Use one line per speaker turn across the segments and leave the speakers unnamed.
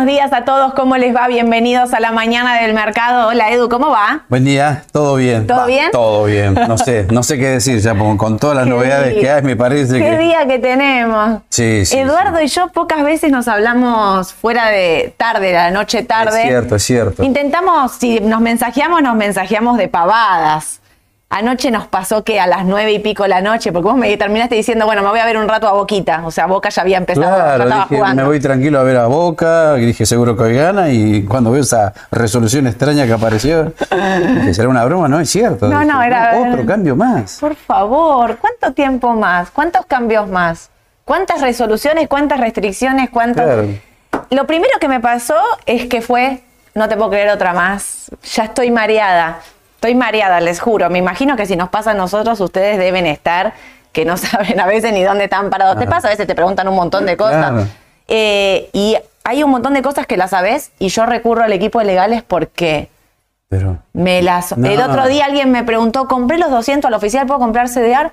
buenos días a todos, ¿cómo les va? Bienvenidos a la mañana del mercado. Hola Edu, ¿cómo va?
Buen día, todo bien.
¿Todo bien?
Todo bien. No sé, no sé qué decir ya, con, con todas las novedades
día.
que hay, me parece
¿Qué
que.
día que tenemos?
Sí, sí,
Eduardo y yo pocas veces nos hablamos fuera de tarde, la noche tarde.
Es cierto, es cierto.
Intentamos, si nos mensajeamos, nos mensajeamos de pavadas. Anoche nos pasó que a las nueve y pico de la noche, porque vos me terminaste diciendo, bueno, me voy a ver un rato a Boquita. O sea, Boca ya había empezado,
Claro, dije,
jugando.
me voy tranquilo a ver a Boca, y dije seguro que hoy gana, y cuando veo esa resolución extraña que apareció, dije, será una broma, no es cierto.
No,
Dije,
no, era-
Otro cambio más.
Por favor, ¿cuánto tiempo más? ¿Cuántos cambios más? ¿Cuántas resoluciones? ¿Cuántas restricciones? ¿Cuántos?
Claro.
Lo primero que me pasó es que fue, no te puedo creer otra más, ya estoy mareada. Estoy mareada, les juro. Me imagino que si nos pasa a nosotros, ustedes deben estar que no saben a veces ni dónde están parados. Te pasa, a veces te preguntan un montón de cosas.
Claro.
Eh, y hay un montón de cosas que las sabes y yo recurro al equipo de legales porque
Pero.
me las.
No.
El otro día alguien me preguntó, compré los 200 al oficial, ¿puedo comprar CDR?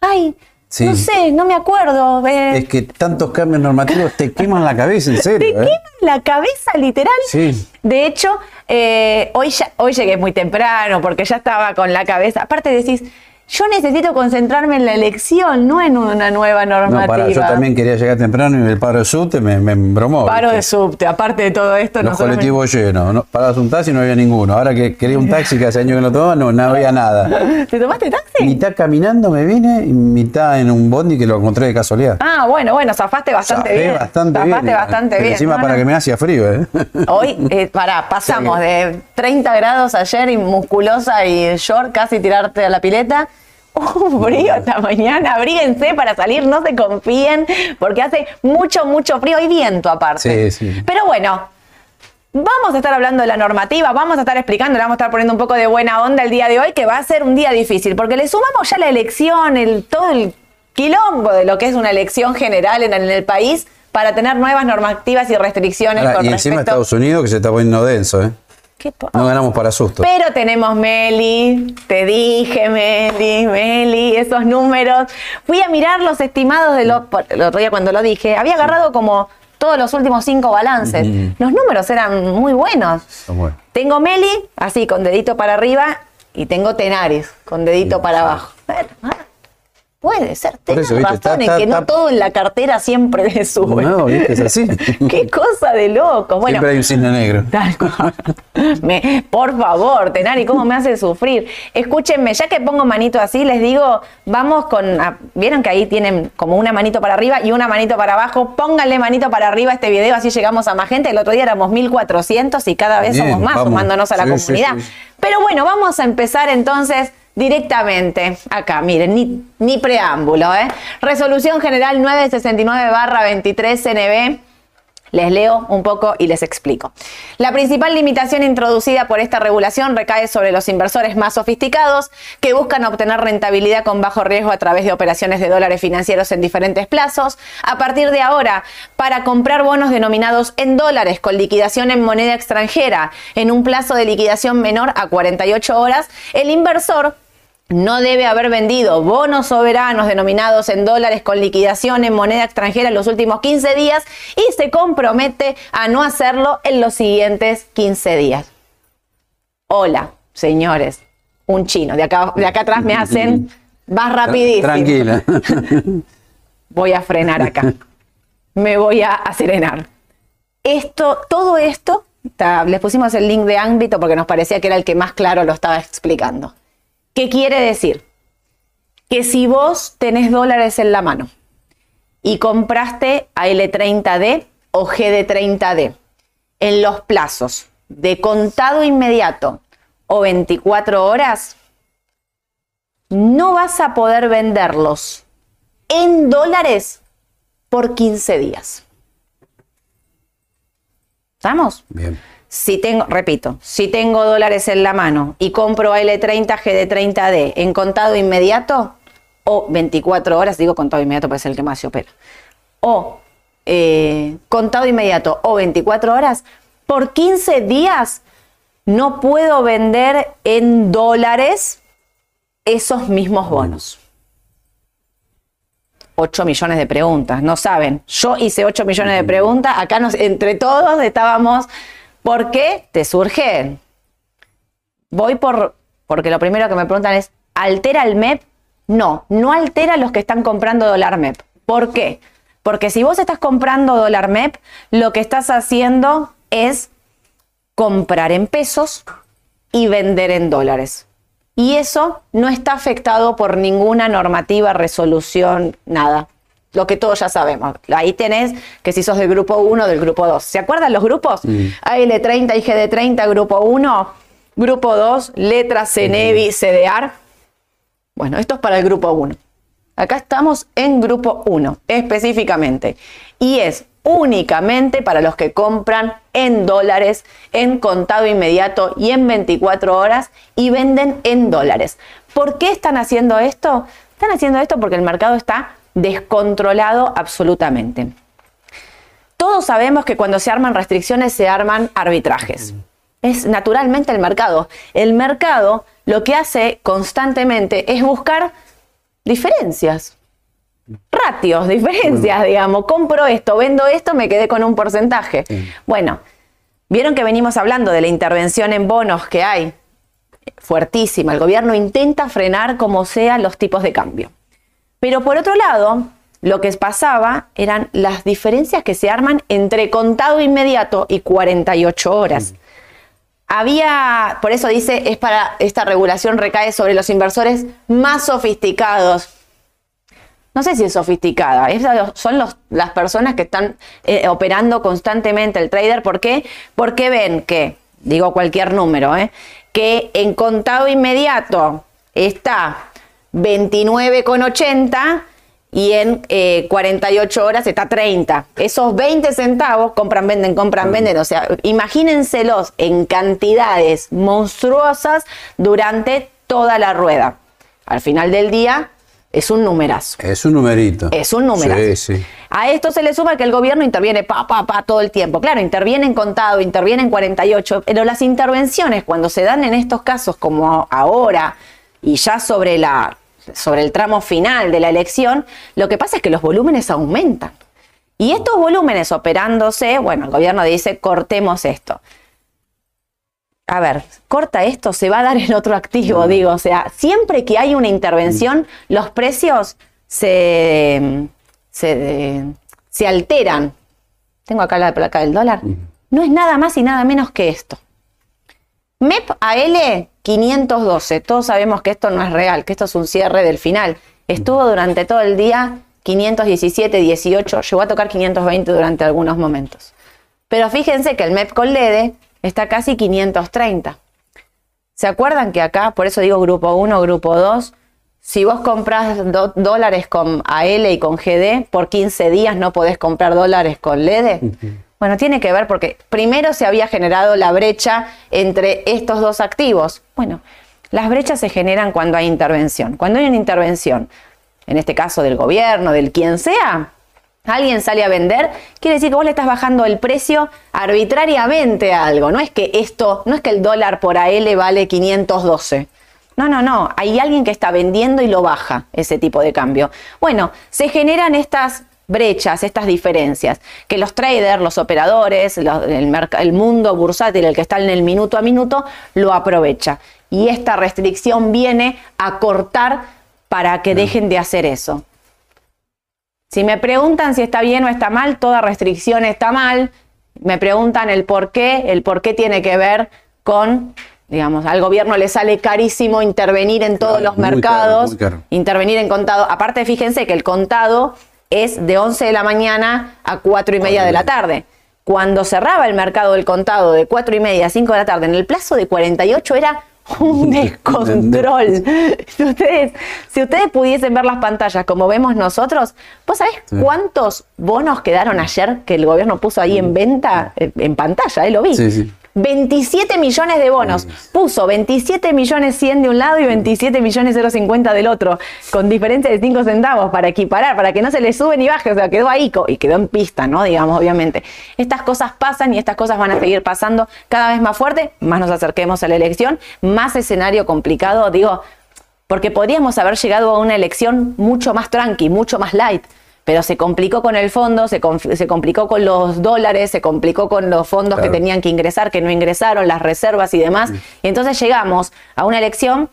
Ay,
Sí.
no sé, no me acuerdo. eh,
Es que tantos cambios normativos te queman la cabeza, en
te
serio. ¿eh?
quema la cabeza, literal.
Sí.
De hecho, eh, hoy, ya, hoy llegué muy temprano porque ya estaba con la cabeza. Aparte decís, yo necesito concentrarme en la elección, no en una nueva
No,
normativa.
para, yo también quería llegar temprano y el paro de subte me, me embromó.
Paro
¿viste?
de subte, aparte de todo esto.
Los colectivos llenos. No, parabas un taxi y no había ninguno. Ahora que quería un taxi que hace años que no tomaba, no, no había nada.
¿Te tomaste taxi?
Mitad caminando me vine y mitad en un bondi que lo encontré de casualidad.
Ah, bueno, bueno, zafaste bastante
Zafé
bien.
bastante
zafaste
bien.
bastante bien.
Encima
No,
para
no.
que me hacía frío, ¿eh?
Hoy, eh, pará, pasamos de 30 grados ayer y musculosa y short, casi tirarte a la pileta. Uh, frío esta mañana, abríguense para salir, no se confíen, porque hace mucho, mucho frío y viento aparte.
Sí, sí.
Pero bueno, vamos a estar hablando de la normativa, vamos a estar explicando, le vamos a estar poniendo un poco de buena onda el día de hoy, que va a ser un día difícil, porque le sumamos ya la elección, el, todo el quilombo de lo que es una elección general en, en el país para tener nuevas normativas y restricciones
Ahora,
con
y encima
respecto
Estados Unidos que se está poniendo denso, ¿eh?
¿Qué pa-
No ganamos para susto.
Pero tenemos Meli, te dije Meli, Meli, esos números. Fui a mirar los estimados de lo, por- el otro día cuando lo dije, había agarrado como todos los últimos cinco balances. Los números eran muy buenos. Tengo Meli, así con dedito para arriba, y tengo Tenaris, con dedito
Sí,
para
sí.
abajo. Bueno, ah, puede ser, tenés
eso, ¿viste?
razón
Está-
en que
está-
no todo en la cartera siempre le sube.
No, ¿viste? Es así.
Qué cosa de loco. Bueno,
Siempre hay un cisne negro.
Tal cual. Me- por favor, Tenari, ¿cómo me hace sufrir? Escúchenme, ya que pongo manito así, les digo, vamos con. ah, Vieron que ahí tienen como una manito para arriba y una manito para abajo. Pónganle manito para arriba a este video, así llegamos a más gente. El otro día éramos 1400 y cada vez
Bien,
somos más
vamos.
sumándonos a la
Sí, sí,
comunidad.
sí.
Pero bueno, vamos a empezar entonces directamente acá, miren, ni, ni preámbulo, ¿eh? Resolución General 969-23 CNB. Les leo un poco y les explico. La principal limitación introducida por esta regulación recae sobre los inversores más sofisticados que buscan obtener rentabilidad con bajo riesgo a través de operaciones de dólares financieros en diferentes plazos. A partir de ahora, para comprar bonos denominados en dólares con liquidación en moneda extranjera en un plazo de liquidación menor a 48 horas, el inversor no debe haber vendido bonos soberanos denominados en dólares con liquidación en moneda extranjera en los últimos 15 días y se compromete a no hacerlo en los siguientes 15 días. Hola, señores, un chino. De acá, de acá atrás me hacen, vas rapidísimo.
Tranquila.
Voy a frenar acá. Me voy a, a serenar. Esto, todo esto, les pusimos el link de ámbito porque nos parecía que era el que más claro lo estaba explicando. ¿Qué quiere decir? Que si vos tenés dólares en la mano y compraste AL30D o GD30D en los plazos de contado inmediato o 24 horas, no vas a poder venderlos en dólares por 15 días. ¿Estamos?
Bien.
Si tengo, repito, si tengo dólares en la mano y compro L30 GD30D en contado inmediato o 24 horas, digo contado inmediato pues es el que más se opera, o eh, contado inmediato o 24 horas, por 15 días no puedo vender en dólares esos mismos bonos. 8 millones de preguntas, no saben. Yo hice 8 millones de preguntas, acá nos, entre todos estábamos, ¿por qué te surgen? Voy por, porque lo primero que me preguntan es, ¿altera el MEP? No, no altera los que están comprando dólar MEP. ¿Por qué? Porque si vos estás comprando dólar MEP, lo que estás haciendo es comprar en pesos y vender en dólares. Y eso no está afectado por ninguna normativa, resolución, nada. Lo que todos ya sabemos. Ahí tenés que si sos del grupo 1 del grupo 2. ¿Se acuerdan los grupos? AL30 y GD30, grupo 1, grupo 2, letras CNEVI, CDR. Bueno, esto es para el grupo 1. Acá estamos en grupo 1 específicamente. Y es únicamente para los que compran en dólares, en contado inmediato y en 24 horas y venden en dólares. ¿Por qué están haciendo esto? Están haciendo esto porque el mercado está descontrolado absolutamente. Todos sabemos que cuando se arman restricciones se arman arbitrajes. Es naturalmente el mercado. El mercado lo que hace constantemente es buscar diferencias ratios, diferencias, digamos. Compro esto, vendo esto, me quedé con un porcentaje. Bueno, vieron que venimos hablando de la intervención en bonos que hay, fuertísima. El gobierno intenta frenar como sea los tipos de cambio. Pero por otro lado, lo que pasaba eran las diferencias que se arman entre contado inmediato y 48 horas. Había, por eso dice, es para esta regulación recae sobre los inversores más sofisticados, no sé si es sofisticada, son las personas que están eh, operando constantemente el trader. ¿Por qué? Porque ven que, digo cualquier número, eh, que en contado inmediato está 29,80 y en 48 eh, horas está 30. Esos 20 centavos compran, venden, compran, venden. O sea, imagínenselos en cantidades monstruosas durante toda la rueda. Al final del día, es un numerazo.
Es un numerito.
Es un numerazo.
Sí, sí.
A esto se le suma que el gobierno interviene pa, pa, pa todo el tiempo. Claro, interviene en contado, interviene en 48, pero las intervenciones cuando se dan en estos casos como ahora y ya sobre, la, sobre el tramo final de la elección, lo que pasa es que los volúmenes aumentan. Y estos volúmenes operándose, bueno, el gobierno dice, cortemos esto a ver, corta esto, se va a dar en otro activo, digo, o sea, siempre que hay una intervención, los precios se, se, alteran. Tengo acá la placa del dólar. No es nada más y nada menos que esto. MEP AL 512. Todos sabemos que esto no es real, que esto es un cierre del final. Estuvo durante todo el día 517, 18, llegó a tocar 520 durante algunos momentos. Pero fíjense que el MEP con LEDE está casi 530. ¿Se acuerdan que acá, por eso digo grupo 1, grupo 2, si vos compras dólares con AL y con GD, por 15 días no podés comprar dólares con LED? Bueno, tiene que ver porque primero se había generado la brecha entre estos dos activos. Bueno, las brechas se generan cuando hay intervención. Cuando hay una intervención, en este caso del gobierno, del quien sea, alguien sale a vender, quiere decir que vos le estás bajando el precio arbitrariamente a algo. No es que esto, no es que el dólar por AL vale 512. No, no, no. Hay alguien que está vendiendo y lo baja ese tipo de cambio. Bueno, se generan estas brechas, estas diferencias, que los traders, los operadores, el, el mundo bursátil, el que está en el minuto a minuto, lo aprovecha. Y esta restricción viene a cortar para que dejen de hacer eso. Si me preguntan si está bien o está mal, toda restricción está mal. Me preguntan el por qué, el por qué tiene que ver con, digamos, al gobierno le sale carísimo intervenir en todos los mercados, intervenir en contado. Aparte, fíjense que el contado es de 11 de la mañana a 4 y media de la tarde. Cuando cerraba el mercado del contado de 4 y media a 5 de la tarde, en el plazo de 48 era un descontrol. Si ustedes, si ustedes pudiesen ver las pantallas como vemos nosotros, ¿vos sabés cuántos bonos quedaron ayer que el gobierno puso ahí en venta en pantalla? ¿eh? Lo vi. Sí, sí. 27 millones de bonos. Puso 27 millones 100 de un lado y 27 millones 050 del otro, con diferencia de 5 centavos para equiparar, para que no se le sube ni baje, o sea, quedó ahí y quedó en pista, ¿no? Digamos, obviamente. Estas cosas pasan y estas cosas van a seguir pasando cada vez más fuerte, más nos acerquemos a la elección, más escenario complicado, digo, porque podríamos haber llegado a una elección mucho más tranqui, mucho más light, pero se complicó con el fondo, se, se complicó con los dólares, se complicó con los fondos que tenían que ingresar, que no ingresaron, las reservas y demás, y entonces llegamos a una elección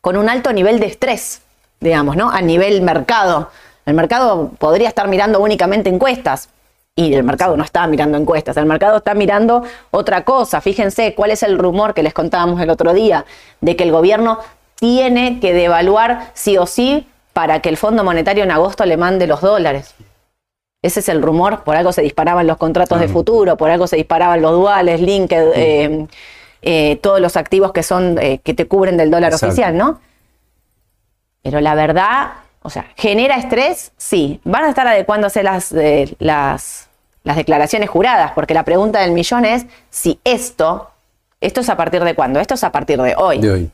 con un alto nivel de estrés, digamos, ¿no? A nivel mercado. El mercado podría estar mirando únicamente encuestas, y el mercado no está mirando encuestas, el mercado está mirando otra cosa. Fíjense cuál es el rumor que les contábamos el otro día, de que el gobierno tiene que devaluar sí o sí para que el Fondo Monetario en agosto le mande los dólares. Ese es el rumor, por algo se disparaban los contratos de futuro, por algo se disparaban los duales, LinkedIn, eh, eh, todos los activos que son eh, que te cubren del dólar oficial, ¿no? Pero la verdad, o sea, genera estrés, sí. Van a estar adecuándose las, las, las declaraciones juradas, porque la pregunta del millón es si esto, esto es a partir de cuándo, esto es a partir de hoy.
De hoy.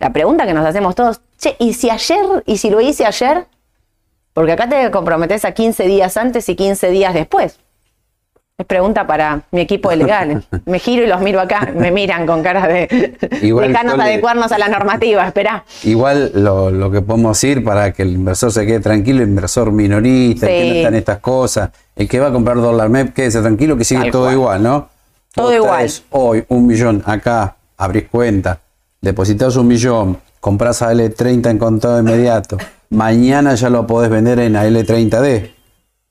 La pregunta que nos hacemos todos, che, ¿y si ayer, y si lo hice ayer? Porque acá te comprometes a 15 días antes y 15 días después. Es pregunta para mi equipo de legales. Me giro y los miro acá, me miran con cara de
Igual,
dejarnos adecuarnos a la normativa, espera.
Igual lo, lo, que podemos decir para que el inversor se quede tranquilo, el inversor minorista,
Sí.
el que no está en estas cosas, el que va a comprar dólar MEP, quédese tranquilo que sigue
Tal
todo
cual.
igual, ¿no?
Todo
Vos
igual.
hoy un millón acá, abrís cuenta, depositas un millón, compras a L30 en contado inmediato, mañana ya lo podés vender en AL30D.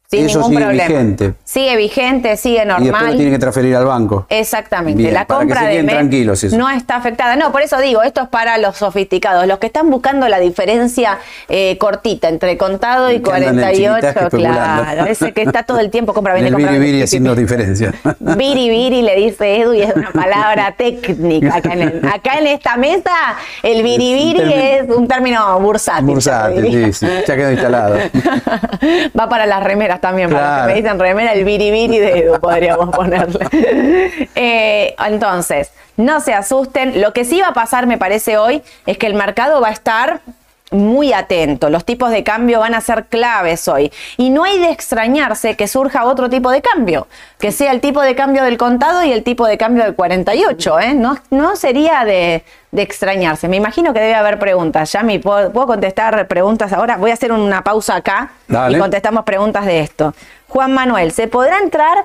Sin
Eso
ningún
sigue
problema.
vigente.
Sigue vigente, sigue
Y después lo
normal.
tiene que transferir al banco.
Exactamente.
Bien,
la
para que
compra
se
de
tranquilos eso.
no está afectada. No, por eso digo, esto es para los sofisticados, los que están buscando la diferencia eh, cortita entre contado y
Que andan en
48,
chiquitaje especulando.
claro. Ese que está todo el tiempo compra,
En
vende, compra,
biri biri haciendo diferencia.
Biri biri le dice Edu y es una palabra técnica. Acá en, el- acá en esta mesa, el biri biri es un término bursátil.
Bursátil, sí, sí, ya quedó instalado.
Va para las remeras también, para los que me dicen remera, el biribiri de Edu podríamos ponerle. Eh, entonces, no se asusten. Lo que sí va a pasar, me parece hoy, es que el mercado va a estar muy atento. Los tipos de cambio van a ser claves hoy. Y no hay de extrañarse que surja otro tipo de cambio, que sea el tipo de cambio del contado y el tipo de cambio del 48. ¿eh? No, no sería de, de extrañarse. Me imagino que debe haber preguntas. Yami, ¿puedo, ¿puedo contestar preguntas ahora? Voy a hacer una pausa acá
Dale.
y contestamos preguntas de esto. Juan Manuel, ¿se podrá entrar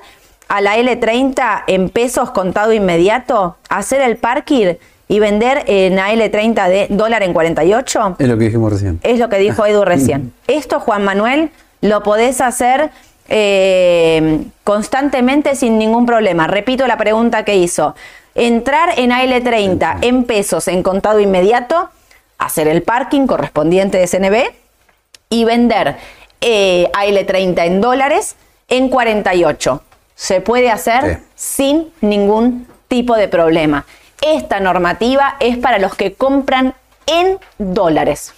a la L30 en pesos contado inmediato, hacer el parking y vender en la L30 de dólar en 48?
Es lo que dijimos recién.
Es lo que dijo Edu recién. Esto, Juan Manuel, lo podés hacer eh, constantemente sin ningún problema. Repito la pregunta que hizo. Entrar en AL30 en pesos en contado inmediato, hacer el parking correspondiente de CNB y vender eh, AL30 en dólares en 48. Se puede hacer sin ningún tipo de problema. Esta normativa es para los que compran en dólares.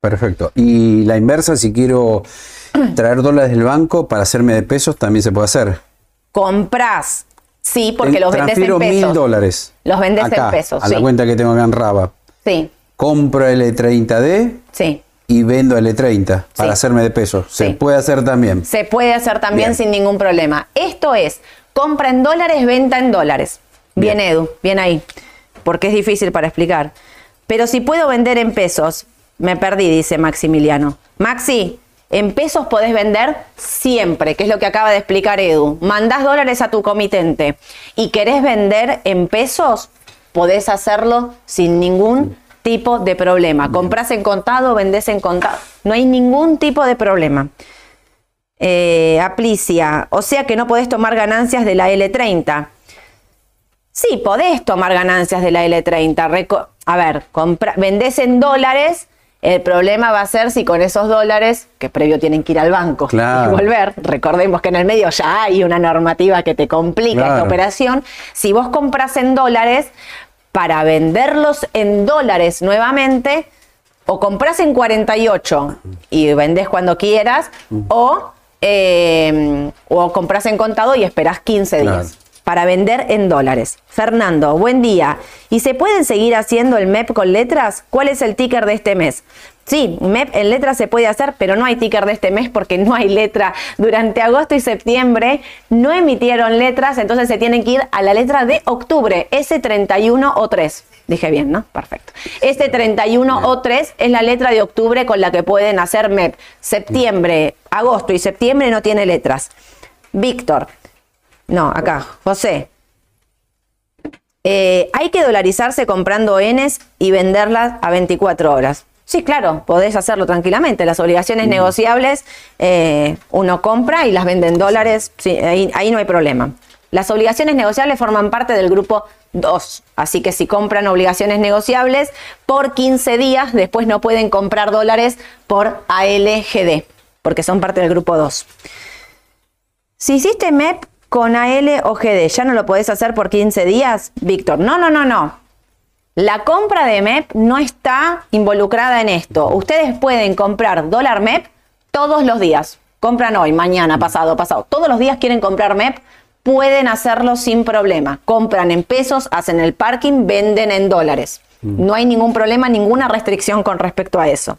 Perfecto. Y la inversa, si quiero traer dólares del banco para hacerme de pesos, también se puede hacer.
Compras, sí, porque los vendes en
mil
pesos.
dólares.
Los vendes en pesos,
A la cuenta que tengo acá en Raba.
Sí,
Compro L30D
sí.
y vendo L30 para
Sí.
hacerme de pesos. Se
Sí.
puede hacer también.
Se puede hacer también
Bien.
sin ningún problema. Esto es compra en dólares, venta en dólares. Bien,
Bien.
Edu, bien ahí. Porque es difícil para explicar. Pero si puedo vender en pesos, me perdí, dice Maximiliano. Maxi, en pesos podés vender siempre, que es lo que acaba de explicar Edu. Mandás dólares a tu comitente y querés vender en pesos, podés hacerlo sin ningún tipo de problema. Comprás en contado, vendés en contado. No hay ningún tipo de problema. Eh, Aplicia, o sea que no podés tomar ganancias de la L30. Sí, podés tomar ganancias de la L30. Reco- a ver, vendés en dólares. El problema va a ser si con esos dólares, que previo tienen que ir al banco
Claro.
y volver, recordemos que en el medio ya hay una normativa que te complica esta
Claro.
operación. Si vos compras en dólares, para venderlos en dólares nuevamente, o compras en 48 y vendés cuando quieras, o, eh, o compras en contado y esperás 15
Claro.
días. Para vender en dólares. Fernando, buen día. ¿Y se pueden seguir haciendo el MEP con letras? ¿Cuál es el ticker de este mes? Sí, MEP en letras se puede hacer, pero no hay ticker de este mes porque no hay letra. Durante agosto y septiembre no emitieron letras, entonces se tienen que ir a la letra de octubre, S31 o 3. Dije bien, ¿no? Perfecto. Este 31 o 3 es la letra de octubre con la que pueden hacer MEP. Septiembre, agosto y septiembre no tiene letras. Víctor, no, acá, José. Eh, hay que dolarizarse comprando Ns y venderlas a 24 horas. Sí, claro, podés hacerlo tranquilamente. Las obligaciones negociables eh, uno compra y las vende en dólares. Sí, ahí, ahí no hay problema. Las obligaciones negociables forman parte del grupo 2. Así que si compran obligaciones negociables por 15 días, después no pueden comprar dólares por ALGD, porque son parte del grupo 2. Si hiciste MEP con AL o GD, ¿ya no lo podés hacer por 15 días, Víctor? No, no, no, no. La compra de MEP no está involucrada en esto. Ustedes pueden comprar dólar MEP todos los días. Compran hoy, mañana, pasado, pasado. Todos los días quieren comprar MEP pueden hacerlo sin problema. Compran en pesos, hacen el parking, venden en dólares. Mm. No hay ningún problema, ninguna restricción con respecto a eso.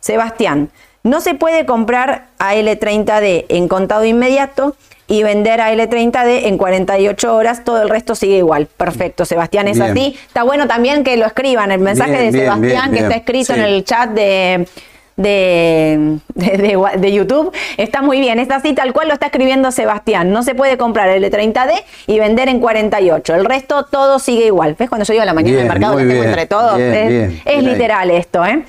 Sebastián, no se puede comprar AL30D en contado inmediato y vender a L30D en 48 horas, todo el resto sigue igual. Perfecto, Sebastián, es así. Está bueno también que lo escriban, el mensaje de Sebastián que está escrito en el chat de de, de, YouTube. Está muy bien, está así tal cual lo está escribiendo Sebastián. No se puede comprar el de 30D y vender en 48. El resto todo sigue igual. ¿Ves? Cuando yo a la mañana del mercado, lo tengo entre todos. es, literal esto, ¿eh?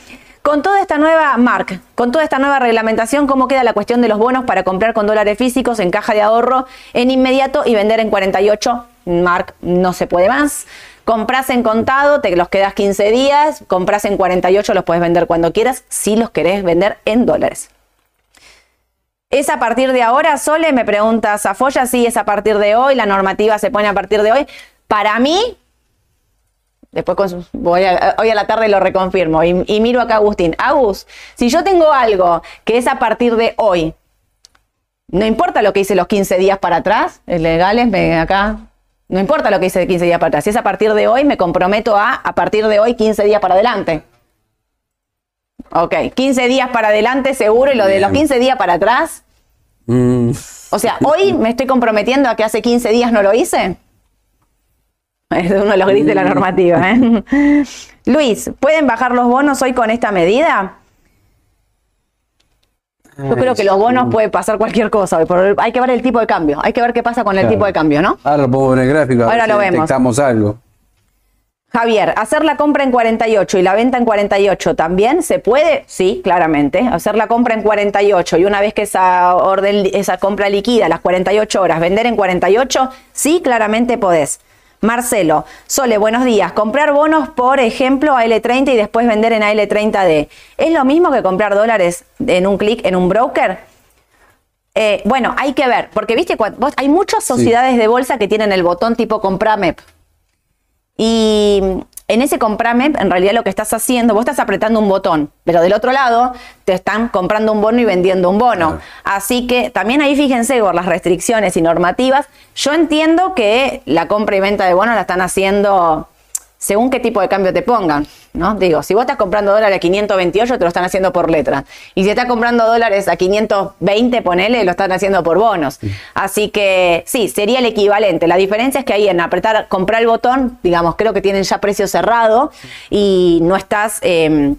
Con toda esta nueva marca, con toda esta nueva reglamentación, ¿cómo queda la cuestión de los bonos para comprar con dólares físicos en caja de ahorro en inmediato y vender en 48? Mark no se puede más. Compras en contado, te los quedas 15 días, compras en 48, los puedes vender cuando quieras, si los querés vender en dólares. ¿Es a partir de ahora, Sole? Me pregunta Zafoya, sí, es a partir de hoy, la normativa se pone a partir de hoy. Para mí, después voy hoy a la tarde lo reconfirmo y, y miro acá a Agustín. Agus, si yo tengo algo que es a partir de hoy, no importa lo que hice los 15 días para atrás, legales, me, acá no importa lo que hice de 15 días para atrás. Si es a partir de hoy, me comprometo a a partir de hoy 15 días para adelante. Ok, 15 días para adelante seguro y lo de los 15 días para atrás. Mm. O sea, hoy me estoy comprometiendo a que hace 15 días no lo hice. Es uno de los grises de la mm. normativa. ¿eh? Luis, ¿pueden bajar los bonos hoy con esta medida? Yo creo que los bonos puede pasar cualquier cosa. Hay que ver el tipo de cambio. Hay que ver qué pasa con el tipo de cambio, ¿no?
Ahora lo pongo en el gráfico.
Ahora lo vemos.
Detectamos algo.
Javier, hacer la compra en 48 y la venta en 48 también se puede, sí, claramente. Hacer la compra en 48 y una vez que esa orden, esa compra liquida, las 48 horas, vender en 48, sí, claramente podés. Marcelo, Sole, buenos días. Comprar bonos, por ejemplo, a L30 y después vender en AL30D. ¿Es lo mismo que comprar dólares en un clic en un broker? Eh, bueno, hay que ver, porque viste, hay muchas sociedades de bolsa que tienen el botón tipo MEP. Y en ese comprame, en realidad lo que estás haciendo, vos estás apretando un botón, pero del otro lado te están comprando un bono y vendiendo un bono. Así que también ahí fíjense por las restricciones y normativas. Yo entiendo que la compra y venta de bonos la están haciendo según qué tipo de cambio te pongan, ¿no? Digo, si vos estás comprando dólares a 528, te lo están haciendo por letra. Y si estás comprando dólares a 520, ponele, lo están haciendo por bonos. Así que sí, sería el equivalente. La diferencia es que ahí en apretar, comprar el botón, digamos, creo que tienen ya precio cerrado y no estás... Em,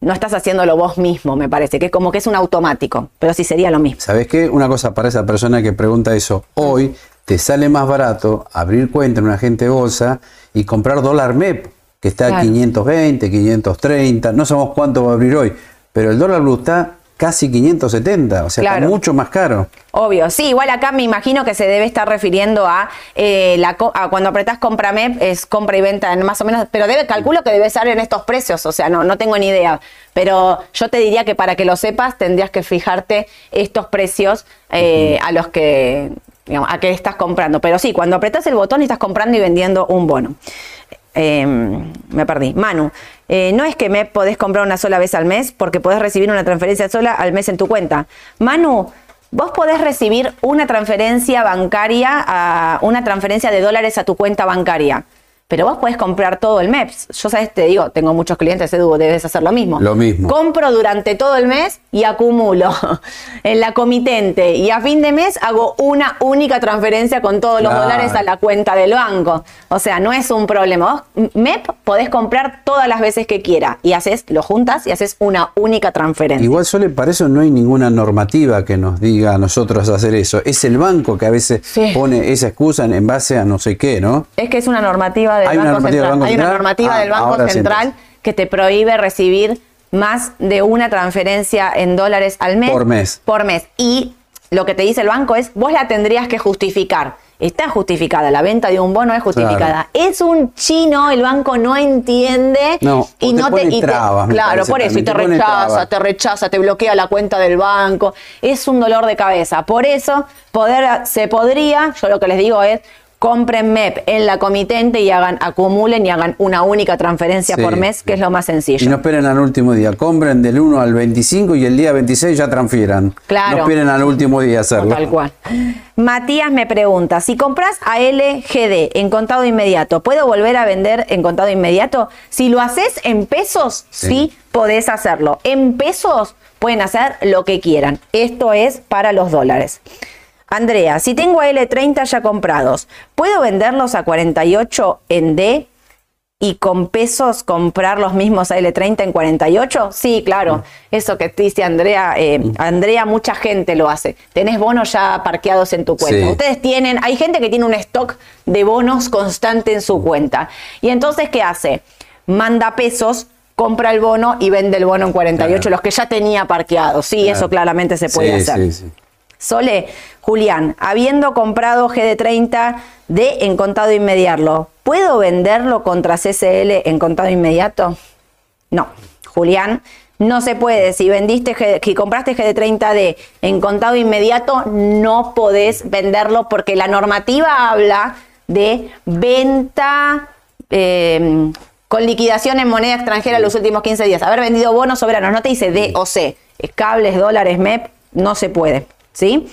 no estás haciéndolo vos mismo, me parece, que es como que es un automático, pero sí sería lo mismo.
¿Sabes qué? Una cosa para esa persona que pregunta eso, hoy te sale más barato abrir cuenta en un agente de bolsa y comprar dólar MEP, que está a 520, 530, no sabemos cuánto va a abrir hoy, pero el dólar blue está casi 570, o sea, está mucho más caro.
Obvio, sí, igual acá me imagino que se debe estar refiriendo a, eh, la, cuando apretás compra MEP, es compra y venta más o menos, pero debe, calculo que debe estar en estos precios, o sea, no, no tengo ni idea, pero yo te diría que para que lo sepas tendrías que fijarte estos precios eh, a los que a qué estás comprando. Pero sí, cuando apretas el botón estás comprando y vendiendo un bono. Em, me perdí. Manu, eh, no es que me podés comprar una sola vez al mes porque podés recibir una transferencia sola al mes en tu cuenta. Manu, vos podés recibir una transferencia bancaria, a, una transferencia de dólares a tu cuenta bancaria. Pero vos podés comprar todo el MEPS. Yo sabes, te digo, tengo muchos clientes, Edu, debes hacer lo mismo.
Lo mismo.
Compro durante todo el mes y acumulo en la comitente. Y a fin de mes hago una única transferencia con todos los
Claro.
dólares a la cuenta del banco. O sea, no es un problema. Vos, MEP podés comprar todas las veces que quiera. Y haces, lo juntas y haces una única transferencia.
Igual Sole, para eso no hay ninguna normativa que nos diga a nosotros hacer eso. Es el banco que a veces
Sí.
pone esa excusa en base a no sé qué, ¿no?
Es que es una normativa del
¿Hay una
Banco
normativa del
Central.
Banco
Hay una
Central?
normativa
Ah,
del Banco Central que te prohíbe recibir más de una transferencia en dólares al mes.
Por mes.
Por mes. Y lo que te dice el banco es, vos la tendrías que justificar. Está justificada, la venta de un bono es justificada. Es un chino, el banco no entiende
No,
y
te
no
trabas, me
claro, por eso, y te
te
rechaza,
trabas.
te rechaza, te bloquea la cuenta del banco. Es un dolor de cabeza. Por eso, poder, se podría, yo lo que les digo es, compren MEP en la comitente y hagan, acumulen y hagan una única transferencia
Sí.
por mes, que es lo más
Y
sencillo.
no esperen al último día. Compren del 1 al 25 y el día 26 ya transfieran.
Claro.
No esperen al último día hacerlo.
Tal cual. Matías me pregunta, si compras a LGD en contado inmediato, ¿puedo volver a vender en contado inmediato? Si lo haces en pesos, sí,
Sí.
podés hacerlo. En pesos pueden hacer lo que quieran. Esto es para los dólares. Andrea, si tengo a L30 ya comprados, ¿puedo venderlos a 48 en D y con pesos comprar los mismos a L30 en 48? Sí, claro. Eso que te dice Andrea, eh, Andrea, mucha gente lo hace. Tenés bonos ya parqueados en tu cuenta.
Sí.
Ustedes tienen, hay gente que tiene un stock de bonos constante en su cuenta. Y entonces, ¿qué hace? Manda pesos, compra el bono y vende el bono en 48,
Claro.
los que ya tenía parqueados. Sí,
Claro.
eso claramente se puede
Sí,
hacer.
sí, sí.
Sole, Julián, habiendo comprado GD30 de en contado inmediato, ¿puedo venderlo contra CCL en contado inmediato? No, Julián, no se puede. Si vendiste, si compraste GD30D en contado inmediato, no podés venderlo porque la normativa habla de venta eh, con liquidación en moneda extranjera los últimos 15 días. Haber vendido bonos soberanos, no te dice D o C. Es Cables, dólares, MEP, no se puede. ¿Sí?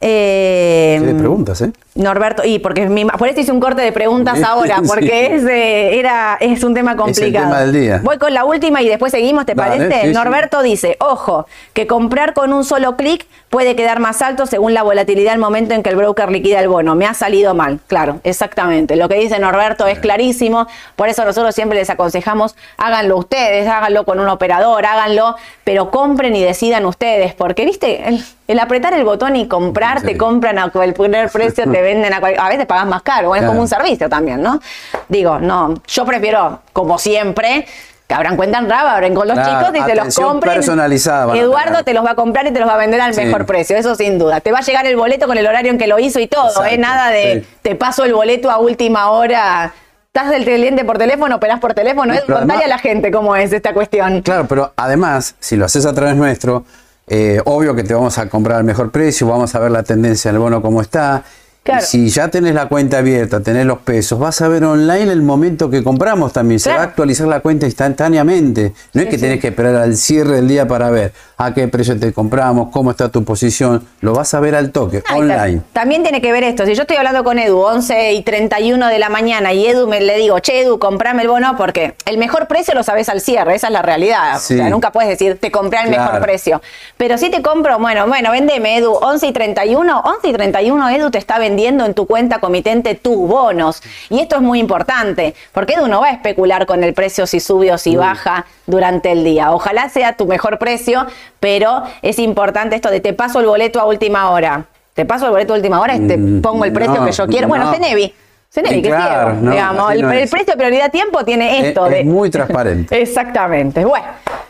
Eh,
Sí, preguntas, ¿eh?
Norberto, y porque mi, por eso hice un corte de preguntas ahora, porque
sí.
es, eh, era, es un tema
Es el
complicado.
tema del día.
Voy con la última y después seguimos, ¿te
Dale,
parece?
sí, sí.
Norberto dice, ojo, que comprar con un solo clic puede quedar más alto según la volatilidad al momento en que el broker liquida el bono. Me ha salido mal. Claro, exactamente. Lo que dice Norberto es clarísimo. Por eso nosotros siempre les aconsejamos, háganlo ustedes, háganlo con un operador, háganlo, pero compren y decidan ustedes. Porque, viste, el, el apretar el botón y comprar, te compran a el primer precio, te venden a, cual- a veces pagas más caro. Es
Claro.
como un servicio también, ¿no? Digo, no, yo prefiero, como siempre, que abran cuenta en Raba, abren con los
Claro,
chicos y te los compren.
personalizada
Eduardo te los va a comprar y te los va a vender al
Sí.
mejor precio, eso sin duda. Te va a llegar el boleto con el horario en que lo hizo y todo,
Exacto,
¿eh? Nada de
sí.
te paso el boleto a última hora. ¿Estás del cliente por teléfono? ¿Operás por teléfono?
Pero
contale
además-
a la gente cómo es esta cuestión.
Claro, pero además, si lo haces a través nuestro, eh, obvio que te vamos a comprar al mejor precio, vamos a ver la tendencia del bono cómo está.
Claro.
Si ya tenés la cuenta abierta, tenés los pesos, vas a ver online el momento que compramos también. Se va a actualizar la cuenta instantáneamente. No es que tenés que esperar al cierre del día para ver a qué precio te compramos, cómo está tu posición. Lo vas a ver al toque,
Ah,
online.
También tiene que ver esto. Si yo estoy hablando con Edu 11 y 31 de la mañana y Edu me le digo, che, Edu, comprame el bono porque el mejor precio lo sabes al cierre. Esa es la realidad.
Sí.
O sea, nunca puedes decir, te compré al mejor precio. Pero si te compro, bueno, bueno, vendeme, Edu, 11 y 31. 11 y 31, Edu te está vendiendo en tu cuenta comitente tus bonos. Y esto es muy importante porque Edu no va a especular con el precio si sube o si baja durante el día. Ojalá sea tu mejor precio, pero es importante esto de te paso el boleto a última hora. Te paso el boleto a última hora y te
Mm,
pongo el precio
no,
que yo quiero. Bueno,
no.
Cenevi. Cenevi, que
claro, no,
digamos. El, precio prioridad tiempo tiene
Es-
esto.
es
de-
muy transparente.
Exactamente. Bueno,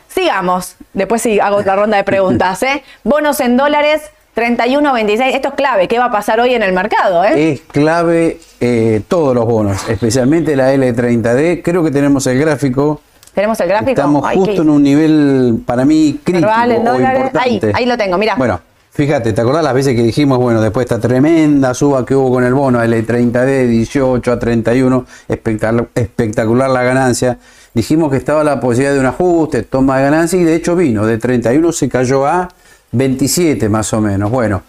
sigamos. Después sí hago otra ronda de preguntas. ¿eh? Bonos en dólares, 31.26. Esto es clave. ¿Qué va a pasar hoy en el mercado? ¿eh?
Es clave eh, todos los bonos, especialmente la L30D. Creo que tenemos el gráfico.
Tenemos el gráfico.
Estamos
Ay,
justo en un nivel para mí crítico o importante.
Ahí, ahí lo tengo, mira.
Bueno, fíjate, ¿te acordás las veces que dijimos, bueno, después esta tremenda suba que hubo con el bono L30D, 18 a 31, espectacular, espectacular la ganancia? Dijimos que estaba la posibilidad de un ajuste, toma de ganancia y de hecho vino, de 31 se cayó a 27 más o menos. Bueno,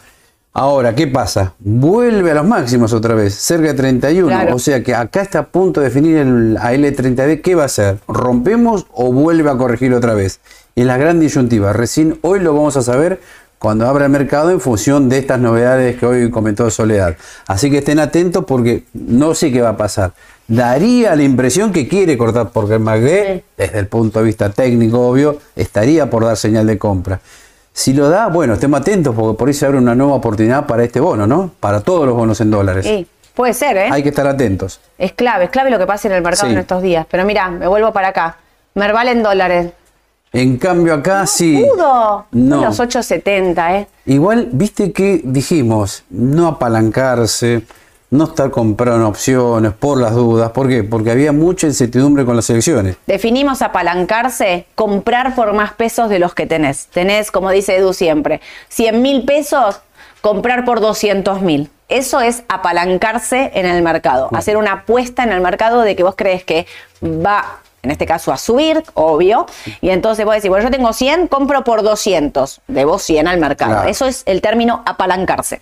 ahora, ¿qué pasa? Vuelve a los máximos otra vez, cerca de 31.
Claro.
O sea que acá está a punto de definir el AL30D. ¿Qué va a hacer? ¿Rompemos o vuelve a corregir otra vez? Es la gran disyuntiva. Recién hoy lo vamos a saber cuando abra el mercado en función de estas novedades que hoy comentó Soledad. Así que estén atentos porque no sé qué va a pasar. Daría la impresión que quiere cortar porque el MACD, desde el punto de vista técnico obvio, estaría por dar señal de compra. Si lo da, bueno, estemos atentos porque por ahí se abre una nueva oportunidad para este bono, ¿no? Para todos los bonos en dólares.
Sí, puede ser, ¿eh?
Hay que estar atentos.
Es clave, es clave lo que pasa en el mercado
Sí.
en estos días. Pero mira, me vuelvo para acá. Merval en dólares.
En cambio acá sí.
Pudo.
No.
Los 8.70, ¿eh?
Igual, viste que dijimos, no apalancarse, no estar comprando opciones por las dudas. ¿Por qué? Porque había mucha incertidumbre con las elecciones.
Definimos apalancarse, comprar por más pesos de los que tenés. Tenés, como dice Edu siempre, 100 mil pesos, comprar por 200 mil. Eso es apalancarse en el mercado, hacer una apuesta en el mercado de que vos crees que va, en este caso, a subir, obvio, y entonces vos decís, bueno, yo tengo 100, compro por 200, debo 100 al mercado.
Claro.
Eso es el término apalancarse.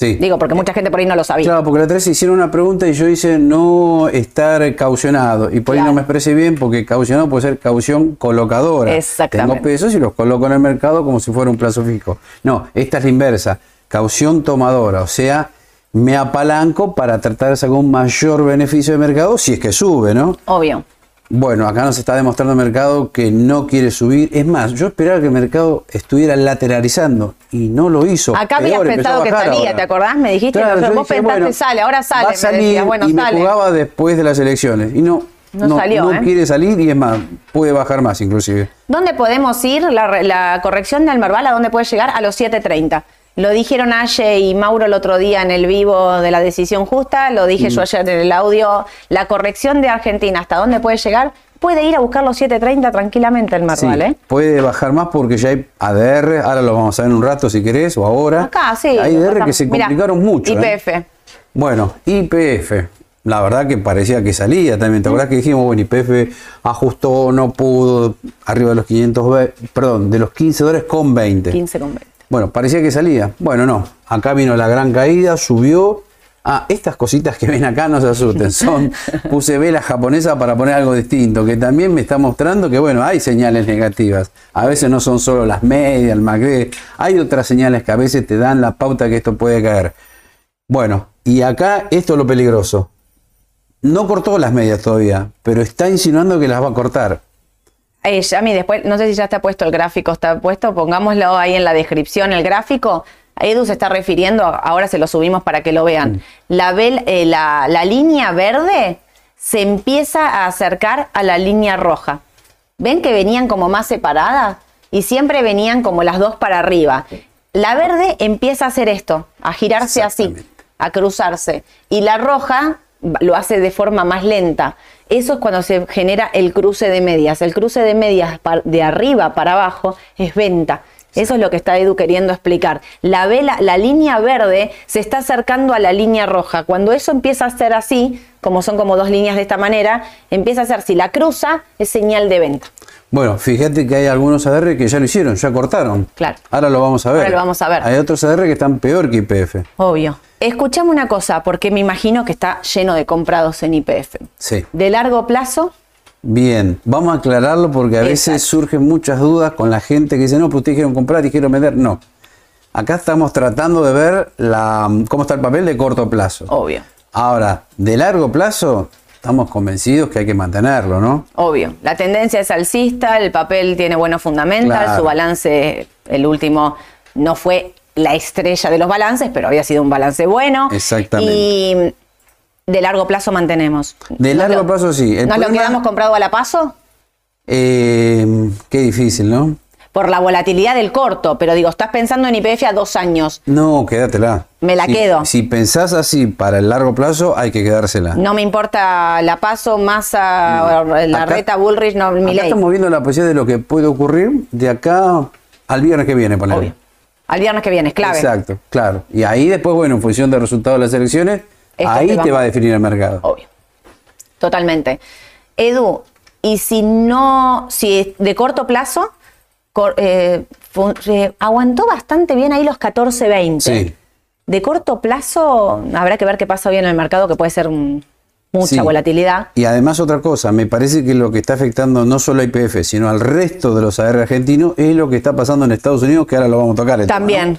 Sí.
Digo, porque mucha gente por ahí no lo sabía.
Claro, porque la vez hicieron una pregunta y yo hice no estar caucionado. Y por ahí no me expresé bien porque caucionado puede ser caución colocadora.
Exactamente.
Tengo pesos y los coloco en el mercado como si fuera un plazo fijo. No, esta es la inversa. Caución tomadora. O sea, me apalanco para tratar de sacar un mayor beneficio de mercado si es que sube, ¿no?
Obvio.
Bueno, acá nos está demostrando el mercado que no quiere subir. Es más, yo esperaba que el mercado estuviera lateralizando y no lo hizo.
Acá habías pensado que salía,
ahora.
¿te acordás? Me dijiste,
Claro,
no, vos
dije,
pensaste,
bueno,
sale, ahora sale,
Va a
me
salir
decías, bueno,
y
sale.
me jugaba después de las elecciones. Y no,
No salió,
no
¿eh?
quiere salir y es más, puede bajar más inclusive.
¿Dónde podemos ir? La, la corrección del Merval, ¿a dónde puede llegar? A los 7.30. Lo dijeron Aye y Mauro el otro día en el vivo de la decisión justa, lo dije
Mm.
yo ayer en el audio. La corrección de Argentina, ¿hasta dónde puede llegar? Puede ir a buscar los 7.30 tranquilamente el
Sí,
Merval, ¿eh?
Puede bajar más porque ya hay ADR, ahora lo vamos a ver en un rato si querés o ahora.
Acá, sí.
Hay ADR que se
Mirá,
complicaron mucho. ¿eh?
IPF.
Bueno, IPF. La verdad que parecía que salía también. ¿Te acordás que dijimos, bueno, IPF ajustó, no pudo, arriba de los 500, ve- perdón, de los 15 dólares con 20.
15 con 20.
Bueno, parecía que salía. Bueno, no. Acá vino la gran caída, subió. Ah, estas cositas que ven acá no se asusten. Son, puse vela japonesa para poner algo distinto, que también me está mostrando que, bueno, hay señales negativas. A veces no son solo las medias, el MACD. Hay otras señales que a veces te dan la pauta que esto puede caer. Bueno, y acá esto es lo peligroso. No cortó las medias todavía, pero está insinuando que las va a cortar.
Eh, Yami, después, no sé si ya está puesto el gráfico, está puesto, pongámoslo ahí en la descripción, el gráfico. Edu se está refiriendo, ahora se lo subimos para que lo vean. La, vel- eh, la, la línea verde se empieza a acercar a la línea roja. ¿Ven que venían como más separadas? Y siempre venían como las dos para arriba. La verde empieza a hacer esto, a girarse así a cruzarse. Y la roja lo hace de forma más lenta. Eso es cuando se genera el cruce de medias. El cruce de medias de arriba para abajo es venta. Eso es lo que está Edu queriendo explicar. La vela, la línea verde se está acercando a la línea roja. Cuando eso empieza a ser así, como son como dos líneas de esta manera, empieza a ser, si la cruza, es señal de venta.
Bueno, fíjate que hay algunos ADR que ya lo hicieron, ya cortaron.
Claro.
Ahora lo vamos a ver.
Ahora lo vamos a ver.
Hay otros ADR que están peor que IPF.
Obvio. Escuchame una cosa, porque me imagino que está lleno de comprados en IPF.
Sí.
De largo plazo,
Bien, vamos a aclararlo porque a veces surgen muchas dudas con la gente que dice, no, pues ustedes quieren comprar y quieren vender. No. Acá estamos tratando de ver la, cómo está el papel de corto plazo.
obvio.
Ahora, de largo plazo, estamos convencidos que hay que mantenerlo, ¿no?
Obvio, la tendencia es alcista, el papel tiene buenos fundamentos,
Claro.
su balance, el último, no fue la estrella de los balances, pero había sido un balance bueno.
Exactamente.
Y de largo plazo mantenemos.
De
¿Nos
largo
lo-
plazo sí. El
¿Nos lo
problema-
quedamos comprado a la paso?
Eh, qué difícil, ¿no?
Por la volatilidad del corto, pero digo, estás pensando en IPF a dos años.
No, quédatela.
Me la
Si-
quedo.
Si pensás así para el largo plazo, hay que quedársela.
No me importa la paso, masa, la
Acá-
reta Bullrich, no, mi ley.
estamos viendo la posibilidad de lo que puede ocurrir de acá al viernes que viene, ponele.
Obvio. Al viernes que viene, es clave.
Exacto, claro. Y ahí después, bueno, en función del resultado de las elecciones,
Esto
ahí
te
te va a definir el mercado.
Obvio. Totalmente. Edu, y si no, si de corto plazo, eh, eh, aguantó bastante bien ahí los 14.20.
Sí.
De corto plazo, habrá que ver qué pasa hoy en el mercado, que puede ser mucha
Sí.
volatilidad.
Y además otra cosa, me parece que lo que está afectando no solo a IPF, sino al resto de los AR argentinos es lo que está pasando en Estados Unidos, que ahora lo vamos a tocar. el tema,
También.
¿no?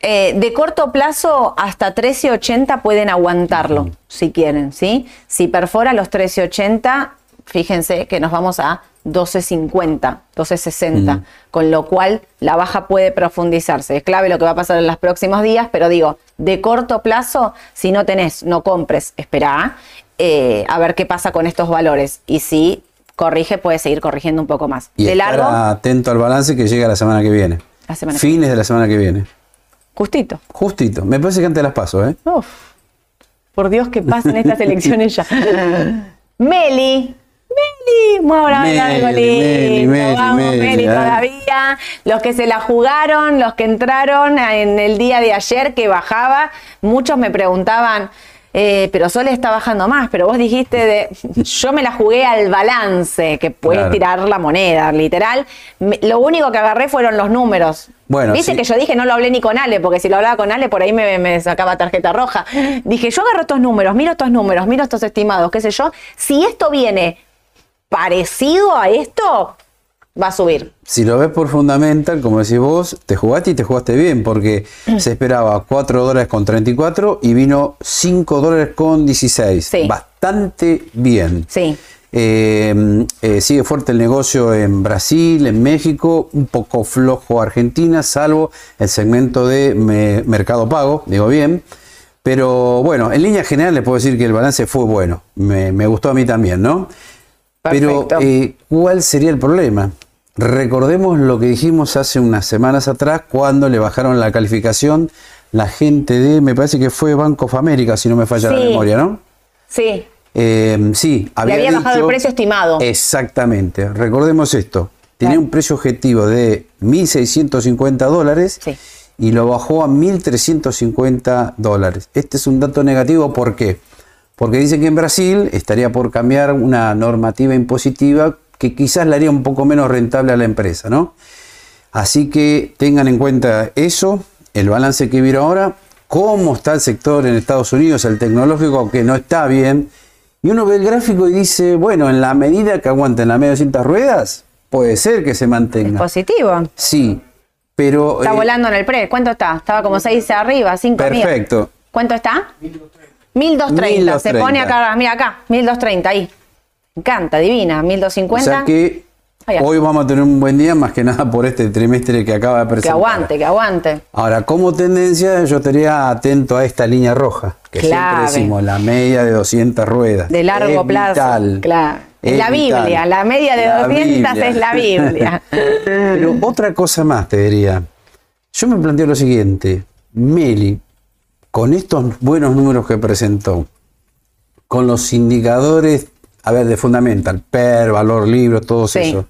Eh, de corto plazo, hasta 13.80 pueden aguantarlo, si quieren, ¿sí? Si perfora los 13.80, fíjense que nos vamos a 12.50, 12.60, con lo cual la baja puede profundizarse. Es clave lo que va a pasar en los próximos días, pero digo, de corto plazo, si no tenés, no compres, espera eh, a ver qué pasa con estos valores. Y si corrige, puede seguir corrigiendo un poco más.
Y
de
estar
largo,
atento al balance que llega la semana que viene.
La semana que
Fines de la semana que viene.
justito.
Justito. Me parece que antes las paso, ¿eh?
Uf, por Dios que pasen estas elecciones ya. Meli. Meli, vamos a hablar de algo lindo.
Meli, Meli,
Vamos,
Meli,
Meli,
¿eh?
todavía. Los que se la jugaron, los que entraron en el día de ayer que bajaba, muchos me preguntaban, eh, pero Sole está bajando más, pero vos dijiste de, yo me la jugué al balance, que puedes
Claro.
tirar la moneda, literal. Me- lo único que agarré fueron los números.
Bueno,
Viste
sí.
que yo dije, no lo hablé ni con Ale, porque si lo hablaba con Ale, por ahí me, me sacaba tarjeta roja. Dije, yo agarro estos números, miro estos números, miro estos estimados, qué sé yo. Si esto viene parecido a esto, va a subir.
Si lo ves por fundamental, como decís vos, te jugaste y te jugaste bien, porque se esperaba 4 dólares con 34 y vino 5 dólares con 16.
Sí.
Bastante bien.
Sí.
Eh, eh, sigue fuerte el negocio en Brasil, en México, un poco flojo Argentina, salvo el segmento de me- mercado pago, digo bien. Pero bueno, en línea general les puedo decir que el balance fue bueno. Me, me gustó a mí también, ¿no?
Perfecto.
Pero, eh, ¿cuál sería el problema? Recordemos lo que dijimos hace unas semanas atrás cuando le bajaron la calificación la gente de, me parece que fue Bank of America, si no me falla la memoria, ¿no?
Sí.
Eh, sí, había,
había bajado el precio estimado.
Exactamente. Recordemos esto. Tenía
Claro.
un precio objetivo de 1.650 dólares
Sí.
y lo bajó a 1.350 dólares. Este es un dato negativo. ¿Por qué? Porque dice que en Brasil estaría por cambiar una normativa impositiva que quizás le haría un poco menos rentable a la empresa, ¿no? Así que tengan en cuenta eso, el balance que vieron ahora, cómo está el sector en Estados Unidos, el tecnológico, que no está bien. Y uno ve el gráfico y dice, bueno, en la medida que aguanten la media 200 ruedas, puede ser que se
Es
mantenga.
positivo.
Sí, pero...
Está
eh,
volando en el pre. ¿Cuánto está? Estaba como 6 arriba, 5
Perfecto.
¿Cuánto está? 1230. Se
1230.
pone acá, mira acá, 1230 ahí. Me encanta, divina,
O
1250.
sea que hoy vamos a tener un buen día, más que nada por este trimestre que acaba de
que
presentar.
aguante, que aguante.
Ahora, como tendencia, yo estaría atento a esta línea roja, que
Clave.
siempre decimos, la media de 200 ruedas.
De largo
Es
plazo.
vital.
Claro. Es la
vital.
Biblia, la media de
La
200
Biblia.
es la Biblia.
Pero otra cosa más te diría. Yo me planteo lo siguiente. Meli, con estos buenos números que presentó, con los indicadores, a ver, de fundamental, PER, valor libro, todo
Sí.
eso.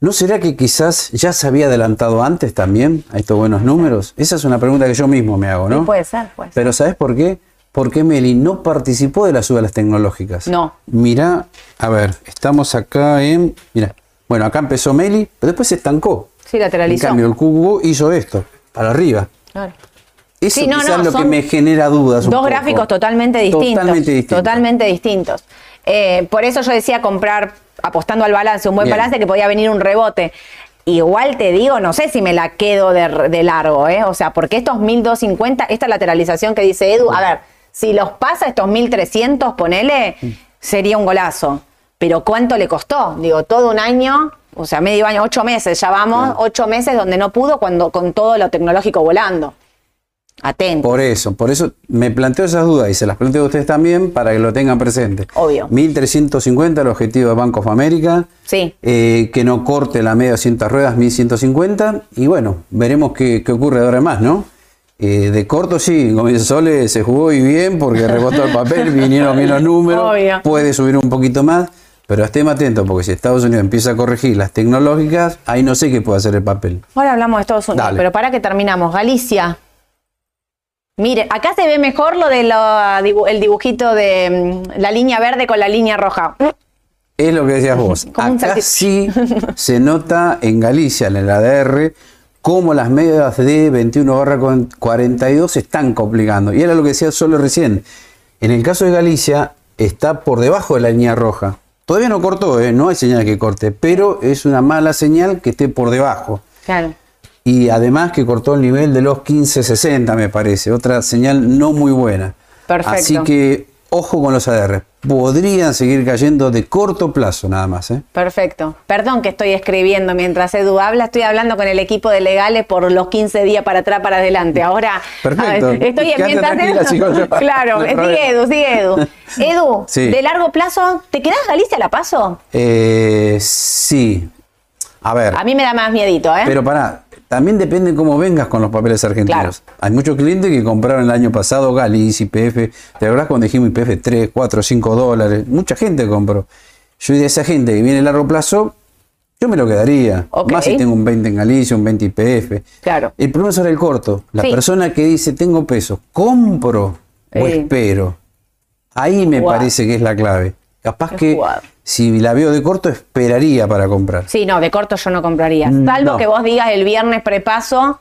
¿No será que quizás ya se había adelantado antes también a estos buenos números? Esa es una pregunta que yo mismo me hago,
Sí,
¿no?
puede ser, puede ser.
Pero ¿sabes por qué? Porque Meli no participó de la suba de las tecnológicas.
No.
Mira, a ver, estamos acá en. Mira, bueno, acá empezó Meli, pero después se estancó.
Sí, lateralizó.
En cambio, el QQ hizo esto, para arriba.
Claro.
Eso
Sí, no,
quizás
no,
lo que me genera dudas. un
Dos
poco.
gráficos totalmente distintos.
Totalmente distintos.
Totalmente distintos. Eh, por eso yo decía comprar, apostando al balance, un buen
Bien.
balance que podía venir un rebote. Igual te digo, no sé si me la quedo de, de largo, ¿eh? O sea, porque estos 1250, esta lateralización que dice Edu, a ver, si los pasa estos 1300, ponele, sería un golazo. Pero ¿cuánto le costó? Digo, todo un año, o sea, medio año, ocho meses, ya vamos, ocho meses donde no pudo cuando con todo lo tecnológico volando. Atento.
Por eso, por eso me planteo esas dudas y se las planteo a ustedes también para que lo tengan presente.
Obvio.
1350 el objetivo de Bank of America.
Sí.
Eh, que no corte la media 200 ruedas, 1150. Y bueno, veremos qué, qué ocurre de ahora más, ¿no? Eh, de corto sí, como dice Sole, se jugó y bien porque rebotó el papel, vinieron bien los números,
Obvio.
puede subir un poquito más, pero estemos atentos porque si Estados Unidos empieza a corregir las tecnológicas, ahí no sé qué puede hacer el papel.
Ahora hablamos de Estados Unidos,
Dale.
pero para que terminamos. Galicia. Mire, acá se ve mejor lo del dibujito de mm, la línea verde con la línea roja.
Es lo que decías vos. Acá sí se nota en Galicia, en el ADR, cómo las medias de 21 barra con 42 se están complicando. Y era lo que decía solo recién. En el caso de Galicia, está por debajo de la línea roja. Todavía no cortó, ¿eh? no hay señal que corte, pero es una mala señal que esté por debajo.
Claro.
Y además que cortó el nivel de los 15.60, me parece. Otra señal no muy buena.
Perfecto.
Así que ojo con los ADR. Podrían seguir cayendo de corto plazo nada más. ¿eh?
Perfecto. Perdón que estoy escribiendo mientras Edu habla. Estoy hablando con el equipo de legales por los 15 días para atrás, para adelante. Ahora,
Perfecto.
ver, estoy
Quédate
mientras
yo.
Claro,
No
sigue. Edu, sigue Edu. Edu,
Sí.
de largo plazo, ¿te quedás Galicia a la paso?
Eh, sí. A ver,
A mí me da más miedito, ¿eh?
pero pará. También depende cómo vengas con los papeles argentinos.
Claro.
Hay muchos clientes que compraron el año pasado Galicia, IPF. ¿Te acordás cuando dijimos IPF 3, 4, 5 dólares? Mucha gente compró. Yo de esa gente que viene a largo plazo, yo me lo quedaría. Más si tengo un 20 en Galicia, un 20 IPF.
Claro.
El problema es el corto. La
Sí.
persona que dice tengo peso, compro o
Eh.
espero. Ahí me parece que es la clave. Capaz
Qué
que si la veo de corto, esperaría para comprar.
Sí, no, de corto yo no compraría.
Mm,
Salvo
no.
que vos digas el viernes prepaso,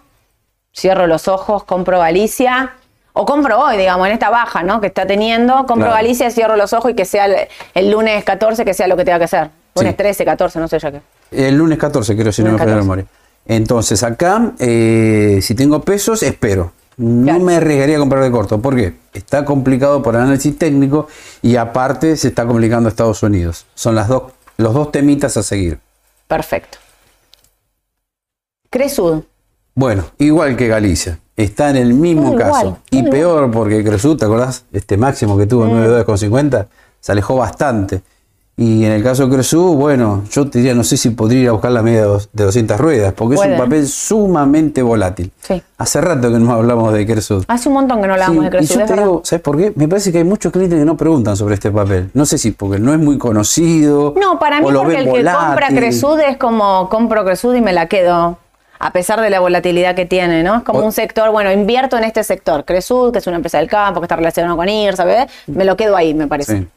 cierro los ojos, compro Galicia. O compro hoy, digamos, en esta baja, ¿no? Que está teniendo. Compro
Claro.
Galicia, cierro los ojos y que sea el, el lunes 14, que sea lo que tenga que ser. Lunes
Sí.
13, 14, no sé ya qué.
El lunes 14, creo, si no me falla la
14.
memoria. Entonces, acá, eh, si tengo pesos, espero. No
Claro.
me arriesgaría a comprar de corto. ¿Por qué? Está complicado por análisis técnico y aparte se está complicando Estados Unidos. Son las dos, los dos temitas a seguir.
Perfecto. Cresud.
Bueno, igual que Galicia. Está en el mismo caso. y peor porque Cresut, ¿te acordás? Este máximo que tuvo, 9 dólares con 50, se alejó bastante. Y en el caso de Cresut, bueno, yo te diría, no sé si podría ir a buscar la media de dos- de 200 ruedas, porque es un papel sumamente volátil.
Sí.
Hace rato que no hablamos de Cresut.
Hace un montón que no hablábamos
Sí,
de
y yo te
verdad.
digo, ¿sabes por qué? Me parece que hay muchos clientes que no preguntan sobre este papel. No sé si porque no es muy conocido.
No, para mí
o
porque el que compra. Cresud es como compro Cresud y me la quedo. A pesar de la volatilidad que tiene, ¿no? Es como
O-
un sector, bueno, invierto en este sector. Cresud, que es una empresa del campo, que está relacionado con IR, ¿sabes? Me lo quedo ahí, me parece.
Sí.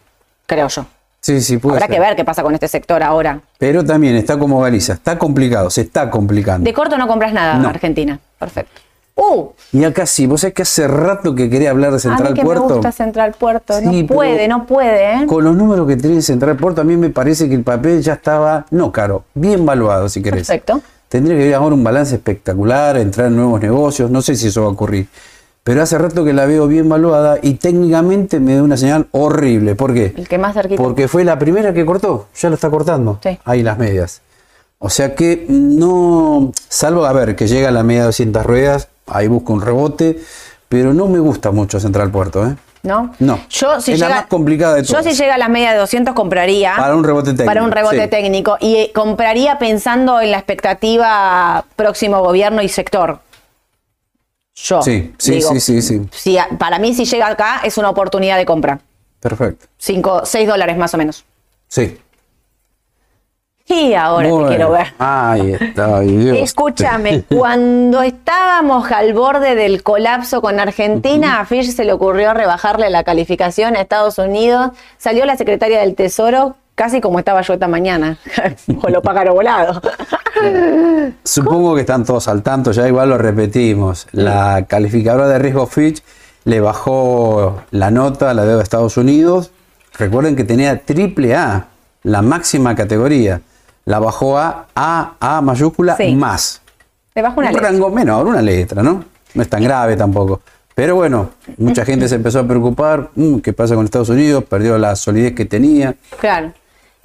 Creo yo.
Sí, sí, puede
Habrá
ser.
que ver qué pasa con este sector ahora.
Pero también está como Galicia, está complicado, se está complicando.
De corto no compras nada en. Argentina. Perfecto. Uh,
Y acá sí, vos sabés que hace rato que quería hablar de
a
Central
mí que
Puerto.
me gusta Central Puerto.
Sí,
no puede, no puede, ¿eh?
Con los números que tiene Central Puerto, a mí me parece que el papel ya estaba, no caro, bien valuado, si querés.
Perfecto.
Tendría que haber ahora un balance espectacular, entrar en nuevos negocios, no sé si eso va a ocurrir. Pero hace rato que la veo bien valuada y técnicamente me da una señal horrible. ¿Por qué?
El que más cerquita.
Porque fue la primera que cortó, ya lo está cortando.
Sí.
Ahí las medias. O sea que no, salvo a ver que llega a la media de 200 ruedas, ahí busco un rebote, pero no me gusta mucho Central Puerto, ¿eh?
¿No?
No.
Yo, si
Es la más complicada de
Yo
todas.
si llega a la media de 200 compraría.
Para un rebote técnico,
Para un rebote
sí.
técnico. Y eh, compraría pensando en la expectativa próximo gobierno y sector. Yo.
Sí, sí,
digo,
sí, sí, sí.
si a- para mí, si llega acá, es una oportunidad de compra.
Perfecto.
5, 6 dólares más o menos.
Sí.
Y ahora te quiero ver.
Ahí está, Dios.
Escúchame, cuando estábamos al borde del colapso con Argentina, a Fish se le ocurrió rebajarle la calificación a Estados Unidos. Salió la secretaria del Tesoro, casi como estaba yo esta mañana, con los pájaros volados.
Supongo que están todos al tanto, ya igual lo repetimos. La calificadora de riesgo Fitch le bajó la nota a la deuda de Estados Unidos. Recuerden que tenía triple A, la máxima categoría. La bajó a A, A mayúscula
Sí.
más.
Le bajó una
un
letra.
rango menor, una letra, ¿no? No es tan grave tampoco. Pero bueno, mucha gente se empezó a preocupar. "Mm, ¿Qué pasa con Estados Unidos? Perdió la solidez que tenía.
Claro.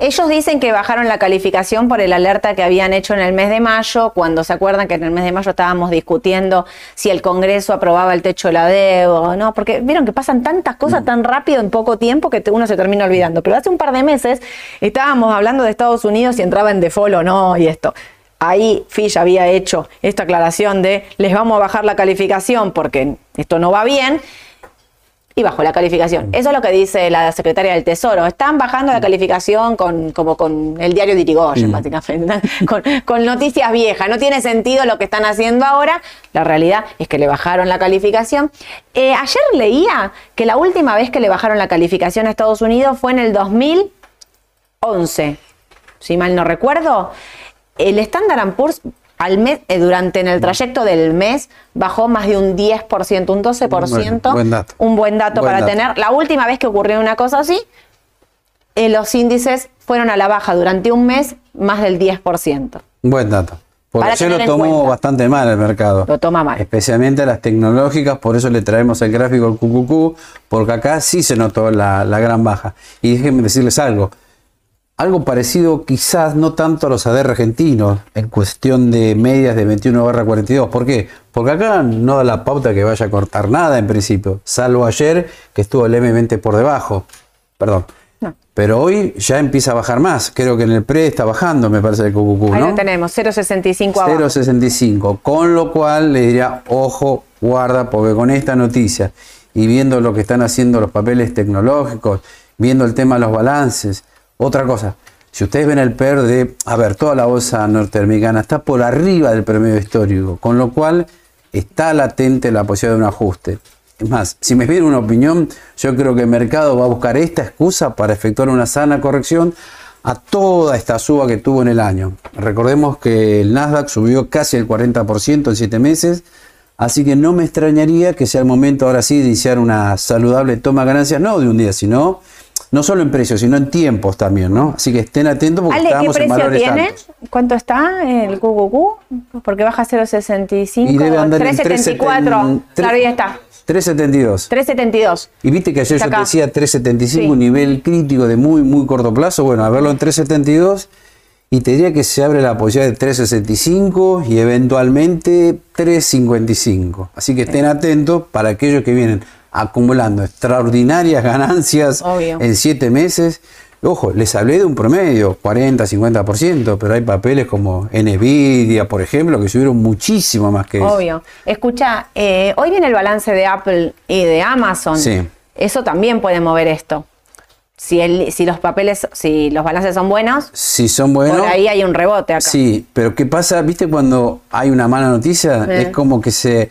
Ellos dicen que bajaron la calificación por el alerta que habían hecho en el mes de mayo, cuando se acuerdan que en el mes de mayo estábamos discutiendo si el Congreso aprobaba el techo de la deuda o no, porque vieron que pasan tantas cosas tan rápido en poco tiempo que uno se termina olvidando. Pero hace un par de meses estábamos hablando de Estados Unidos si entraba en default o no y esto. Ahí Fish había hecho esta aclaración de les vamos a bajar la calificación porque esto no va bien y bajó la calificación. Eso es lo que dice la secretaria del Tesoro. Están bajando la calificación con, como con el diario de Irigoyen, básicamente, con, con noticias viejas. No tiene sentido lo que están haciendo ahora. La realidad es que le bajaron la calificación. Eh, ayer leía que la última vez que le bajaron la calificación a Estados Unidos fue en el 11, si mal no recuerdo, el Standard Poor's al mes, eh, durante en el trayecto del mes bajó más de un 10%, un 12%.
buen dato.
Un buen dato
Buen
para
dato.
tener. La última vez que ocurrió una cosa así, eh, los índices fueron a la baja durante un mes más del 10%.
Buen dato. Porque
tener
lo tomó bastante mal el mercado.
Lo toma mal.
Especialmente las tecnológicas, por eso le traemos el gráfico del QQQ, porque acá sí se notó la, la gran baja. Y déjenme decirles algo. Algo parecido quizás no tanto a los ADR argentinos en cuestión de medias de 21 barra 42. ¿Por qué? Porque acá no da la pauta que vaya a cortar nada en principio, salvo ayer que estuvo levemente por debajo. Perdón.
No.
Pero hoy ya empieza a bajar más. Creo que en el pre está bajando, me parece el QQQ,
Ahí
¿no?
lo tenemos, 0,65 abajo.
0.65. Con lo cual le diría, ojo, guarda, porque con esta noticia y viendo lo que están haciendo los papeles tecnológicos, viendo el tema de los balances, otra cosa. Si ustedes ven el PER de, a ver, toda la bolsa norteamericana está por arriba del promedio histórico, con lo cual está latente la posibilidad de un ajuste. Es más, si me piden una opinión, yo creo que el mercado va a buscar esta excusa para efectuar una sana corrección a toda esta suba que tuvo en el año. Recordemos que el Nasdaq subió casi el 40% en 7 meses, así que no me extrañaría que sea el momento ahora sí de iniciar una saludable toma de ganancias, no de un día, sino no solo en precios, sino en tiempos también, ¿no? Así que estén atentos porque
Ale, ¿qué
estamos en
precio
valores
tiene?
altos.
¿Cuánto está el QQQ? Porque baja 0,65,
Y debe andar en
3,74. Claro, ahí está.
372.
3,72.
Y viste que ayer
Está
yo te decía 375,
Sí.
un nivel crítico de muy, muy corto plazo. Bueno, a verlo en 372 y te diría que se abre la posibilidad de 365 y eventualmente 355. Así que estén atentos para aquellos que vienen acumulando extraordinarias ganancias
Obvio.
en 7 meses. Ojo, les hablé de un promedio, 40, 50%, pero hay papeles como Nvidia, por ejemplo, que subieron muchísimo más que eso.
Obvio. Escucha, eh, hoy viene el balance de Apple y de Amazon.
Sí.
Eso también puede mover esto. Si, el, si los papeles, si los balances son buenos,
Si son buenos.
por ahí hay un rebote acá.
Sí, pero ¿qué pasa? ¿Viste cuando hay una mala noticia?
Eh.
Es como que se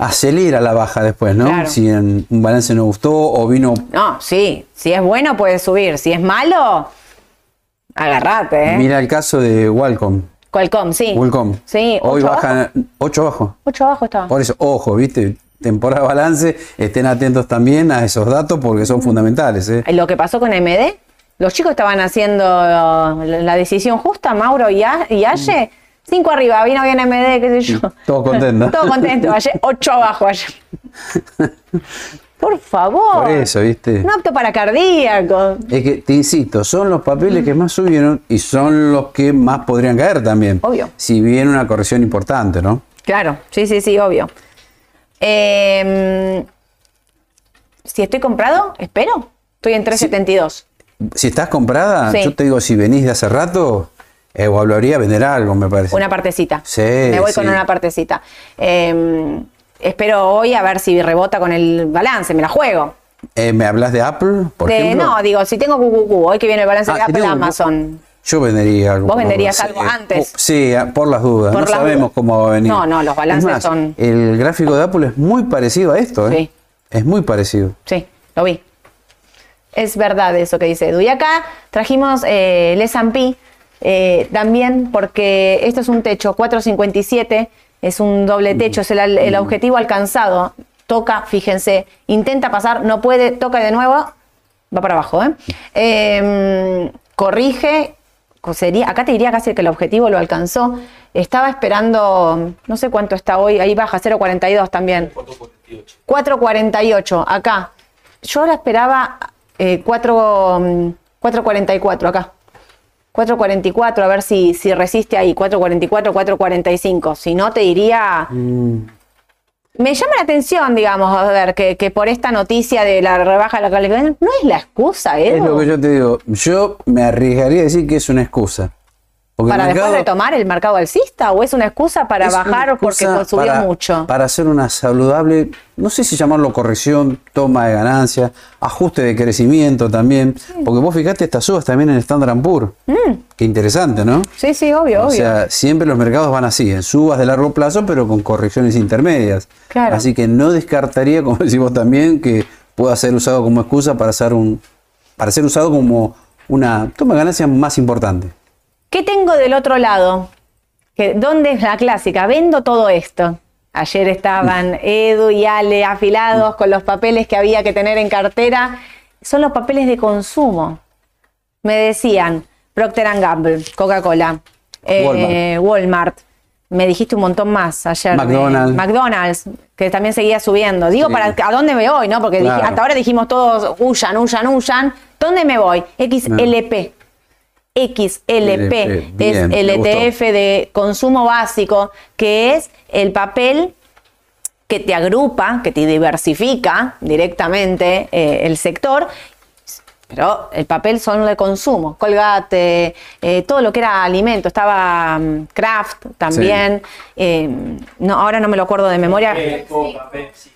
acelera la baja después, ¿no?
Claro.
Si en un balance no gustó o vino...
No, sí. Si es bueno, puede subir. Si es malo, agarrate, ¿eh?
Mira el caso de Walcom.
Qualcomm, sí.
Qualcomm.
Sí,
Hoy
ocho
baja 8 abajo.
8 abajo estaba.
Por eso, ojo, ¿viste? Temporada de balance, estén atentos también a esos datos porque son fundamentales, ¿eh?
Lo que pasó con AMD, los chicos estaban haciendo la decisión justa, Mauro y, A- y Aye. Cinco arriba, vino bien AMD, qué sé yo.
Todo contento.
Todo contento, ayer, ocho abajo ayer. Por favor.
Por eso, ¿viste?
No apto para cardíaco.
Es que, te insisto, son los papeles que más subieron y son los que más podrían caer también.
Obvio.
Si viene una corrección importante, ¿no?
Claro, sí, sí, sí, obvio. Eh, si estoy comprado, espero. Estoy en 372.
Si estás comprada,
Sí.
yo te digo, si venís de hace rato, eh, o hablaría vender algo, me parece.
Una partecita.
Sí,
Me voy con una partecita. Eh, espero hoy a ver si rebota con el balance, me la juego.
Eh, ¿Me hablas de Apple, por
De-
ejemplo?
no, digo, si tengo QQQ, hoy que viene el balance
Ah,
de
si
Apple, Amazon.
Yo vendería algo.
Vos venderías algo antes.
Oh, sí, a- por las dudas.
Por
no
las
sabemos
dudas.
cómo va a venir.
No, no, los balances
más,
son-
El gráfico de Apple es muy parecido a esto, ¿eh?
Sí.
Es muy parecido.
Sí, lo vi. Es verdad eso que dice Edu. Y acá trajimos eh, el S&P eh, también porque esto es un techo 457, es un doble techo, es el, el objetivo alcanzado. Toca, fíjense, intenta pasar, no puede, toca de nuevo, va para abajo. ¿eh? Eh, corrige, co- sería, acá te diría casi que el objetivo lo alcanzó. Estaba esperando, no sé cuánto está hoy, ahí baja, 0.42 también. 4.48, acá. Yo ahora esperaba eh, 4, mm, 4.44 acá. 4.44, a ver si, si resiste ahí. 4.44, 4.45. Si no, te diría. Me llama la atención, digamos, a ver, que, que por esta noticia de la rebaja de la calidad, no es la excusa, ¿eh?
Es lo que yo te digo. Yo me arriesgaría a decir que es una excusa. Porque
¿Para después retomar el mercado alcista o es una excusa para bajar porque
para-
mucho?
Para hacer una saludable, no sé si llamarlo corrección, toma de ganancia, ajuste de crecimiento también. Porque vos fijate estas subas también en Standard Poor's. Qué interesante, ¿no?
Sí, sí, obvio,
O
Mm. obvio.
sea, siempre los mercados van así, en subas de largo plazo, pero con correcciones intermedias.
Claro.
Así que no descartaría, como decís vos también, que pueda ser usado como excusa para hacer un, para ser usado como una toma de ganancias más importante.
¿Qué tengo del otro lado? ¿Dónde es la clásica? Vendo todo esto. Ayer estaban Edu y Ale afilados con los papeles que había que tener en cartera. Son los papeles de consumo. Me decían Procter Gamble, Coca-Cola, eh, Walmart. Me dijiste un montón más ayer.
McDonald's.
McDonald's, que también seguía subiendo. Digo,
Sí.
para ¿a dónde me voy? ¿no? Porque dije- hasta ahora dijimos todos, huyan, huyan, huyan. ¿Dónde me voy? XLP. XLP
LP,
es el. ETF de consumo básico, que es el papel que te agrupa, que te diversifica directamente eh, el sector, pero el papel son de consumo, colgate, eh, todo lo que era alimento, estaba mm, Kraft también, eh, no, ahora no me lo acuerdo de memoria,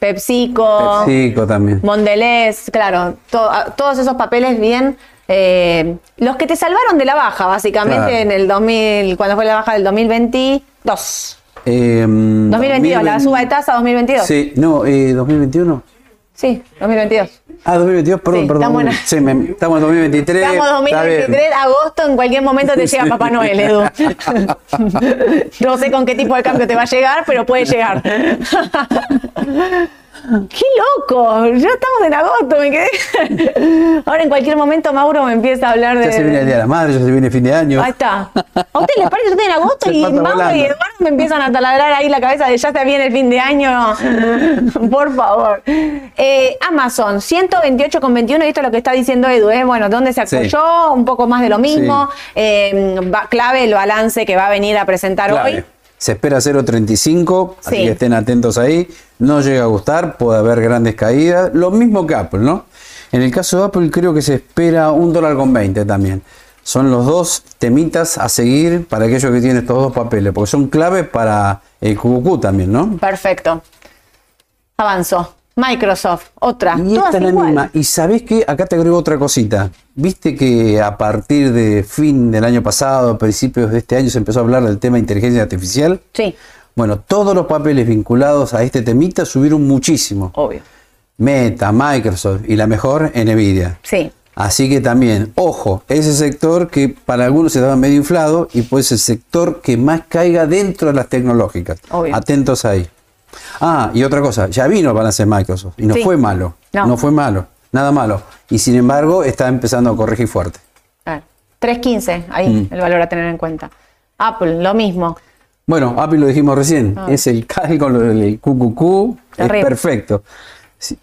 PepsiCo,
PepsiCo también.
Mondelez, claro, to- todos esos papeles bien. Eh, los que te salvaron de la baja, básicamente,
Claro.
en el 2000, cuando fue la baja del 2022.
Eh,
2022, la
2020
suba de tasa 2022.
Sí, no, eh, 2021.
Sí, 2022.
Ah, 2022, perdón,
Sí,
perdón.
estamos en-
Sí, me- estamos en 2023.
Estamos
bien.
2023, agosto, en cualquier momento te llega Papá Noel, Edu. No sé con qué tipo de cambio te va a llegar, pero puede llegar. ¡Qué loco! Ya estamos en agosto, me quedé. Ahora en cualquier momento Mauro me empieza a hablar de.
Ya se viene el Día de la Madre, ya se viene fin de año.
Ahí está. ¿A ustedes les parece que estoy en agosto
Se
y Mauro y. Eduardo me empiezan a taladrar ahí la cabeza de ya está bien el fin de año? Por favor. Eh, Amazon, 128,21, y esto es lo que está diciendo Edu, ¿eh? Bueno, ¿dónde se
Sí.
apoyó? Un poco más de lo mismo. Eh, va- clave el balance que va a venir a presentar
Clave.
hoy.
Se espera 0.35, así
Sí.
que estén atentos ahí. No llega a gustar, puede haber grandes caídas. Lo mismo que Apple, ¿no? En el caso de Apple creo que se espera un dólar con 20 también. Son los dos temitas a seguir para aquellos que tienen estos dos papeles, porque son claves para el QQQ también, ¿no?
Perfecto. Avanzó. Microsoft, otra.
Y
Todas
esta es la
igual.
misma. Y sabés que acá te agrego otra cosita. Viste que a partir de fin del año pasado, principios de este año, se empezó a hablar del tema de inteligencia artificial.
Sí,
Bueno, todos los papeles vinculados a este temita subieron muchísimo.
obvio.
Meta, Microsoft y la mejor, Nvidia.
Sí.
Así que también, ojo, ese sector que para algunos se estaba medio inflado y pues el sector que más caiga dentro de las tecnológicas.
Obvio.
Atentos ahí. Ah, y otra cosa, ya vino el balance de Microsoft y no
Sí.
fue malo.
No.
No. fue malo, nada malo. Y sin embargo está empezando a corregir fuerte.
A ver, 3.15, ahí
Mm.
el valor a tener en cuenta. Apple, lo mismo.
Bueno, Apple lo dijimos recién, es el cálculo del QQQ, es
Ah.
Perfecto.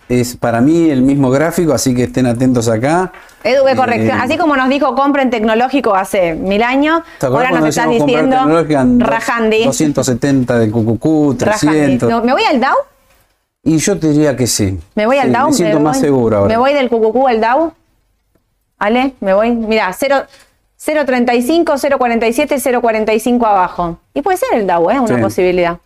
Es para mí el mismo gráfico, así que estén atentos acá.
Edu, ve
Eh,
corrección. Así como nos dijo compren tecnológico hace mil años,
¿te acordás
ahora nos estás diciendo Rajandi.
270 del QQQ,
Rajandi.
300.
No, ¿Me voy al Dow?
Y yo te diría que sí.
¿Me voy al
Sí,
Dow?
Me siento más
voy-
seguro ahora.
¿Me voy del QQQ al Dow? ¿Ale? ¿Me voy? Mira, 0... 0.35, 0.47, 0.45 abajo. Y puede ser el Dow, ¿eh? Una
Sí.
posibilidad.
Sí,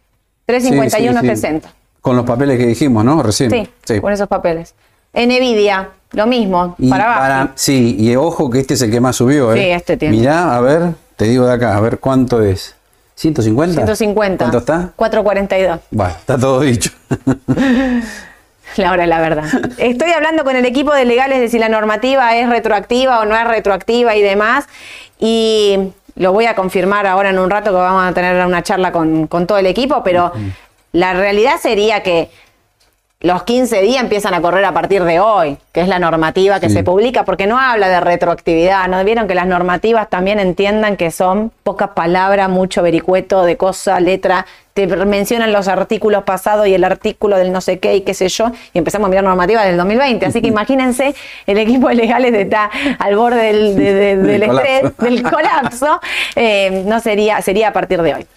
351,
sí, sí.
60.
Con los papeles que dijimos, ¿no? Recién.
Sí, con esos papeles. Nvidia, lo mismo,
Y
para abajo.
para- sí, y ojo que este es el que más subió, ¿eh?
Sí, este tiene.
Mirá, a ver, te digo de acá, a ver cuánto es. ¿150?
150.
¿Cuánto está?
442.
Bueno, está todo dicho.
La hora de la verdad. Estoy hablando con el equipo de legales de si la normativa es retroactiva o no es retroactiva y demás. Y lo voy a confirmar ahora en un rato que vamos a tener una charla con, con todo el equipo, pero la realidad sería que los 15 días empiezan a correr a partir de hoy, que es la normativa que
Sí.
se publica, porque no habla de retroactividad, ¿no? Vieron que las normativas también entiendan que son pocas palabras, mucho vericueto de cosa, letra, te mencionan los artículos pasados y el artículo del no sé qué y qué sé yo, y empezamos a mirar normativas del 2020. Así que imagínense, el equipo de legales está al borde del, de- de- del
Del
estrés,
colapso.
del colapso, eh, no sería, sería a partir de hoy.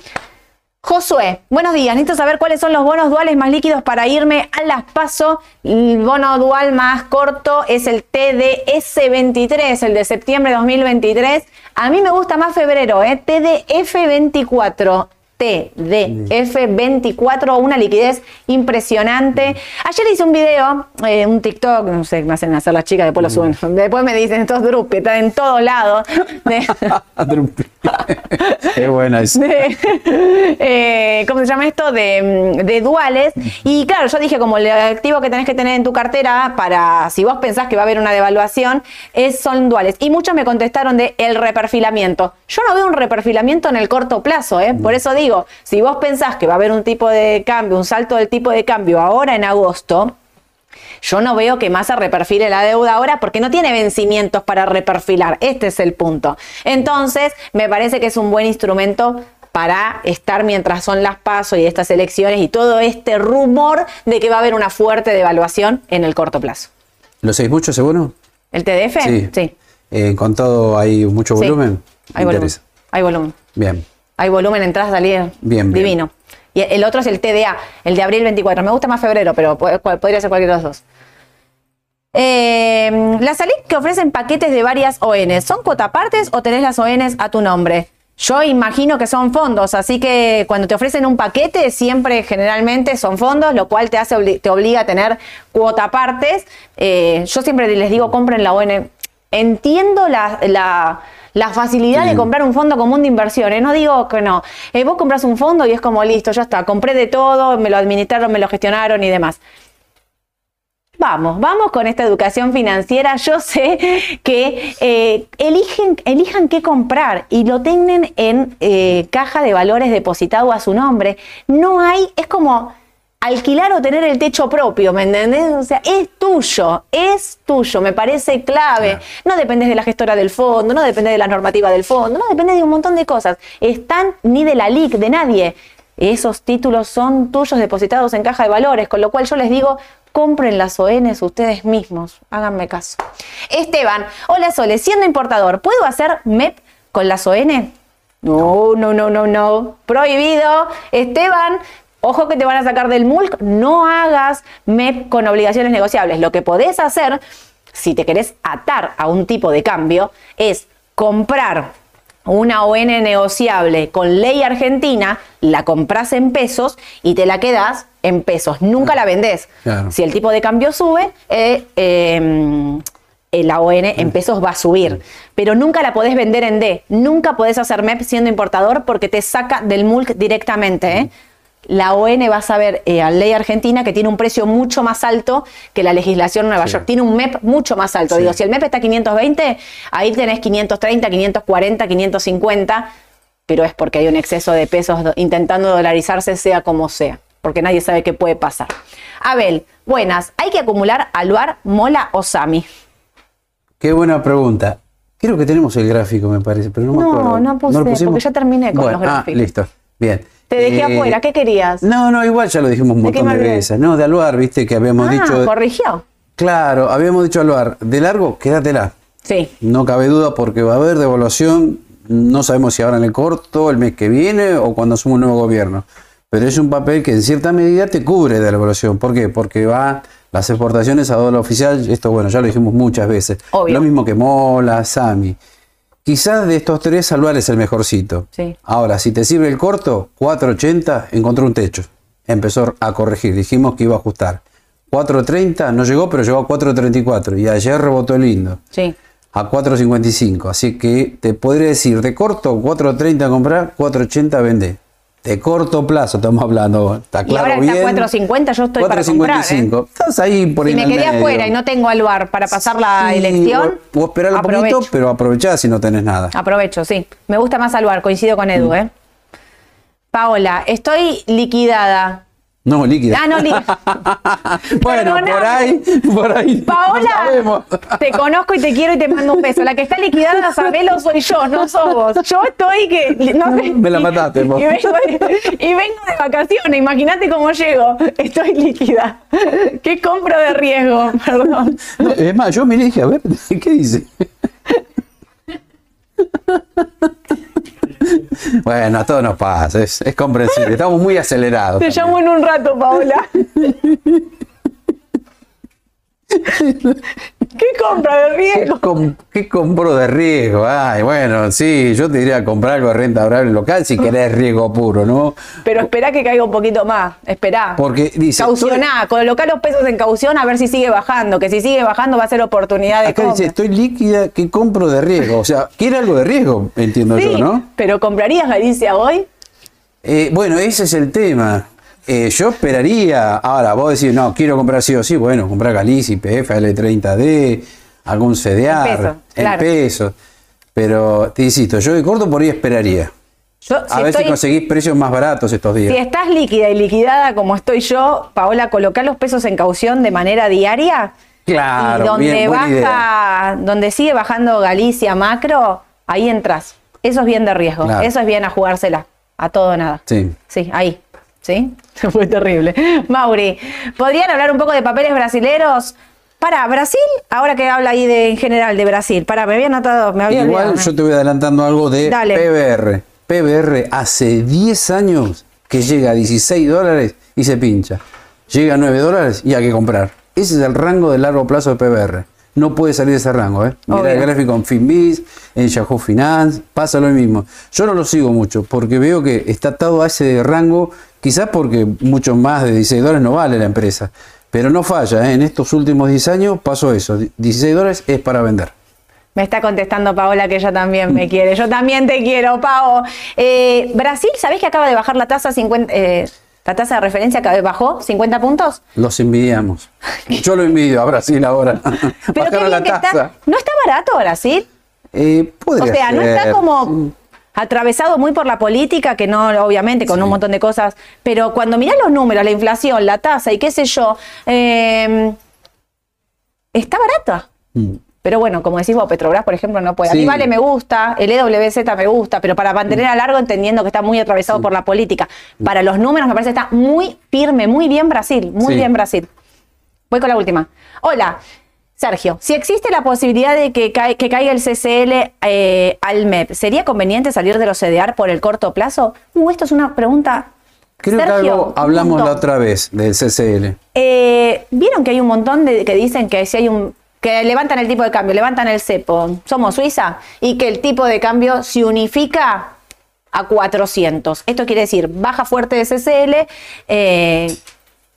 Josué, buenos días. Necesito saber cuáles son los bonos duales más líquidos para irme a las PASO. El bono dual más corto es el TDS23, el de septiembre de 2023. A mí me gusta más febrero, ¿eh? TDF24. TDF24, una liquidez impresionante. Ayer hice un video, eh, un TikTok, no sé, me hacen hacer las chicas, después lo suben. Después me dicen estos grupos que están en todos lados.
Qué buena es.
Eh, ¿Cómo se llama esto? De, de, duales. Y claro, yo dije, como el activo que tenés que tener en tu cartera para, si vos pensás que va a haber una devaluación, es, son duales. Y muchos me contestaron de el reperfilamiento. Yo no veo un reperfilamiento en el corto plazo, ¿eh? Por eso digo, si vos pensás que va a haber un tipo de cambio, un salto del tipo de cambio ahora en agosto, yo no veo que Massa reperfile la deuda ahora porque no tiene vencimientos para reperfilar. Este es el punto. Entonces, me parece que es un buen instrumento para estar mientras son las pasos y estas elecciones y todo este rumor de que va a haber una fuerte devaluación en el corto plazo.
¿Lo seguís mucho seguro?
¿El TDF?
Sí. sí. Eh, ¿Con todo hay mucho volumen?
Hay volumen. Hay volumen.
Bien.
Hay volumen, entradas, salidas.
Bien,
Divino. Y el otro es el TDA, el de abril 24. Me gusta más febrero, pero podría ser cualquiera de los dos. Eh, las salidas que ofrecen paquetes de varias ONs, ¿son cuotapartes o tenés las ONs a tu nombre? Yo imagino que son fondos, así que cuando te ofrecen un paquete, siempre generalmente son fondos, lo cual te, hace, te obliga a tener cuotapartes. Eh, yo siempre les digo, compren la ON. Entiendo la la facilidad de comprar un fondo común de inversiones. No digo que no. Eh, vos compras un fondo y es como listo, ya está. Compré de todo, me lo administraron, me lo gestionaron y demás. Vamos, vamos con esta educación financiera. Yo sé que eh, eligen, elijan qué comprar y lo tengan en eh, caja de valores depositado a su nombre. No hay, es como alquilar o tener el techo propio, ¿me entendés? O sea, es tuyo, es tuyo, me parece clave. No dependes de la gestora del fondo, no depende de la normativa del fondo, no depende de un montón de cosas. Están ni de la LIC, de nadie. Esos títulos son tuyos depositados en caja de valores, con lo cual yo les digo, compren las ONs ustedes mismos, háganme caso. Esteban, hola Sole, siendo importador, ¿puedo hacer MEP con las ON? No, no, no, no, no. Prohibido. Esteban, Ojo que te van a sacar del MULC, no hagas MEP con obligaciones negociables. Lo que podés hacer, si te querés atar a un tipo de cambio, es comprar una ON negociable con ley argentina, la compras en pesos y te la quedas en pesos. Nunca la vendés. Si el tipo de cambio sube, eh, em, la ON en pesos va a subir. Pero nunca la podés vender en D. Nunca podés hacer MEP siendo importador porque te saca del MULC directamente. ¿eh? La ON va a saber eh, a ley argentina que tiene un precio mucho más alto que la legislación de Nueva York. Tiene un MEP mucho más alto. Digo, si el MEP está a 520, ahí tenés 530, 540, 550, pero es porque hay un exceso de pesos intentando dolarizarse, sea como sea, porque nadie sabe qué puede pasar. Abel, buenas. ¿Hay que acumular aluar, mola o sami?
Qué buena pregunta. Creo que tenemos el gráfico, me parece, pero no, me acuerdo.
No, no puse, porque ya terminé con los ah, gráficos.
Ah, listo. Bien.
Te dejé eh, afuera, ¿qué querías?
No, no, igual ya lo dijimos un montón de, veces. No, de Aluar, viste, que habíamos ah, dicho.
corrigió.
Claro, habíamos dicho Aluar, de largo, quédatela.
Sí.
No cabe duda porque va a haber devaluación, no sabemos si ahora en el corto, el mes que viene o cuando asume un nuevo gobierno. Pero es un papel que en cierta medida te cubre de la evaluación. ¿Por qué? Porque va las exportaciones a dólar oficial, esto bueno, ya lo dijimos muchas veces. Lo mismo que Mola, Sami. Quizás de estos tres, Salvar es el mejorcito.
Sí.
Ahora, si te sirve el corto, 4.80 encontró un techo. Empezó a corregir. Dijimos que iba a ajustar. 4.30 no llegó, pero llegó a 4.34. Y ayer rebotó el lindo.
Sí.
A 4.55. Así que te podría decir, de corto, 4.30 comprar, 4.80 vender de corto plazo estamos hablando. Está claro,
y ahora está 4.50, yo estoy para comprar. ¿eh?
Estás ahí por
Si me quedé afuera y no tengo al bar para pasar la elección.
Puedo esperar un poquito, pero aprovechá si no tenés nada.
Aprovecho, sí. Me gusta más al bar, coincido con Edu, mm. ¿eh? Paola, estoy liquidada.
No, líquida.
Ah, no, líquida.
bueno, por ahí, por ahí.
Paola, te conozco y te quiero y te mando un beso. La que está liquidada, sabelo, soy yo, no sos vos. Yo estoy que. No sé,
Me la mataste,
vos. Y, y, vengo de vacaciones, imagínate cómo llego. Estoy líquida. ¿Qué compro de riesgo? Perdón.
Es más, yo me dije, a ver, ¿qué dice? Bueno, a todos nos pasa, es, comprensible. Estamos muy acelerados.
Te llamo en un rato, Paola. ¿Qué compra de
¿Qué,
riesgo?
com- qué compro de riesgo? Ay, bueno, sí, yo te diría comprar algo de renta variable local si querés riesgo puro, ¿no?
Pero espera que caiga un poquito más. Esperá.
Porque dice.
Caucioná, colocar los pesos en caución a ver si sigue bajando. Que si sigue bajando va a ser oportunidad de
Acá
compra.
dice, estoy líquida, ¿qué compro de riesgo? O sea, quiere algo de riesgo, entiendo
Sí,
yo, ¿no?
pero ¿comprarías Galicia hoy?
Eh, bueno, ese es el tema. Eh, yo esperaría, ahora vos decís, no, quiero comprar sí o sí, bueno, comprar Galicia, IPF, L30D, algún CDR,
En pesos,
en
claro.
pesos. Pero te insisto, yo de corto por ahí esperaría.
Yo,
A
si
ver si conseguís precios más baratos estos días.
Si estás líquida y liquidada como estoy yo, Paola, colocar los pesos en caución de manera diaria.
Claro,
y donde
bien,
baja, donde sigue bajando Galicia macro, ahí entras. Eso es bien de riesgo.
Claro.
Eso es bien a jugársela. A todo o nada.
Sí.
Sí, ahí. ¿Sí? Fue terrible. Mauri, ¿podrían hablar un poco de papeles brasileros? Para Brasil, ahora que habla ahí de, en general de Brasil. Para, me había anotado, me había
Igual
olvidado.
yo te voy adelantando algo de
Dale.
PBR. PBR hace 10 años que llega a 16 dólares y se pincha. Llega a 9 dólares y hay que comprar. Ese es el rango de largo plazo de PBR. No puede salir de ese rango. ¿eh? Mira el gráfico en Finbiz, en Yahoo Finance, pasa lo mismo. Yo no lo sigo mucho porque veo que está atado a ese rango, quizás porque mucho más de 16 dólares no vale la empresa. Pero no falla, ¿eh? en estos últimos 10 años pasó eso. 16 dólares es para vender.
Me está contestando Paola que ella también me quiere. Yo también te quiero, Pao. Eh, Brasil, ¿sabés que acaba de bajar la tasa 50, eh, la tasa de referencia que bajó 50 puntos?
Los envidiamos. Yo lo envidio a Brasil ahora.
Pero qué
Bajaron la tasa.
está. ¿No está barato Brasil?
Eh,
O sea, no está como atravesado muy por la política, que no, obviamente, con un montón de cosas, pero cuando mirás los números, la inflación, la tasa y qué sé yo, eh, está barata.
Mm.
Pero bueno, como decís vos, Petrobras, por ejemplo, no puede. A mí
Sí.
Vale me gusta, el EWZ me gusta, pero para mantener a largo entendiendo que está muy atravesado por la política. Para los números me parece que está muy firme, muy bien Brasil, muy
Sí.
bien Brasil. Voy con la última. Hola, Sergio. Si existe la posibilidad de que, que caiga el CCL eh, al MEP, ¿sería conveniente salir de los CDR por el corto plazo? Uh, esto es una pregunta.
Creo que
Sergio,
algo
un
hablamos la otra vez del CCL.
Eh, Vieron que hay un montón de que dicen que si hay un que levantan el tipo de cambio, levantan el cepo, somos Suiza, y que el tipo de cambio se unifica a 400. Esto quiere decir baja fuerte de CCL, eh,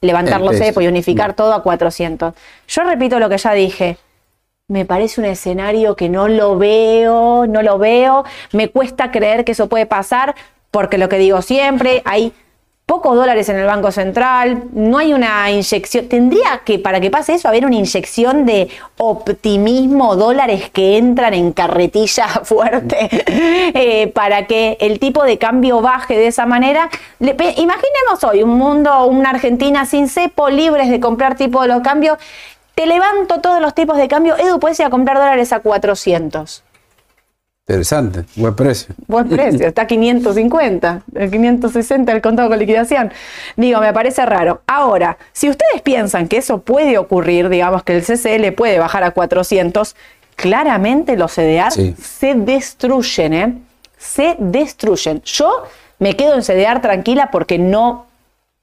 levantar
El
los cepos y unificar todo a 400. Yo repito lo que ya dije. Me parece un escenario que no lo veo, no lo veo. Me cuesta creer que eso puede pasar, porque lo que digo siempre, hay pocos dólares en el Banco Central, no hay una inyección. Tendría que, para que pase eso, haber una inyección de optimismo, dólares que entran en carretilla fuerte, eh, para que el tipo de cambio baje de esa manera. Le- imaginemos hoy un mundo, una Argentina sin cepo, libres de comprar tipo de los cambios. Te levanto todos los tipos de cambio. Edu, puedes ir a comprar dólares a 400.
Interesante, buen precio.
Buen precio, está 550, el 560 el contado con liquidación. Digo, me parece raro. Ahora, si ustedes piensan que eso puede ocurrir, digamos que el CCL puede bajar a 400, claramente los CDR
Sí.
se destruyen, ¿eh? Se destruyen. Yo me quedo en CDR tranquila porque no,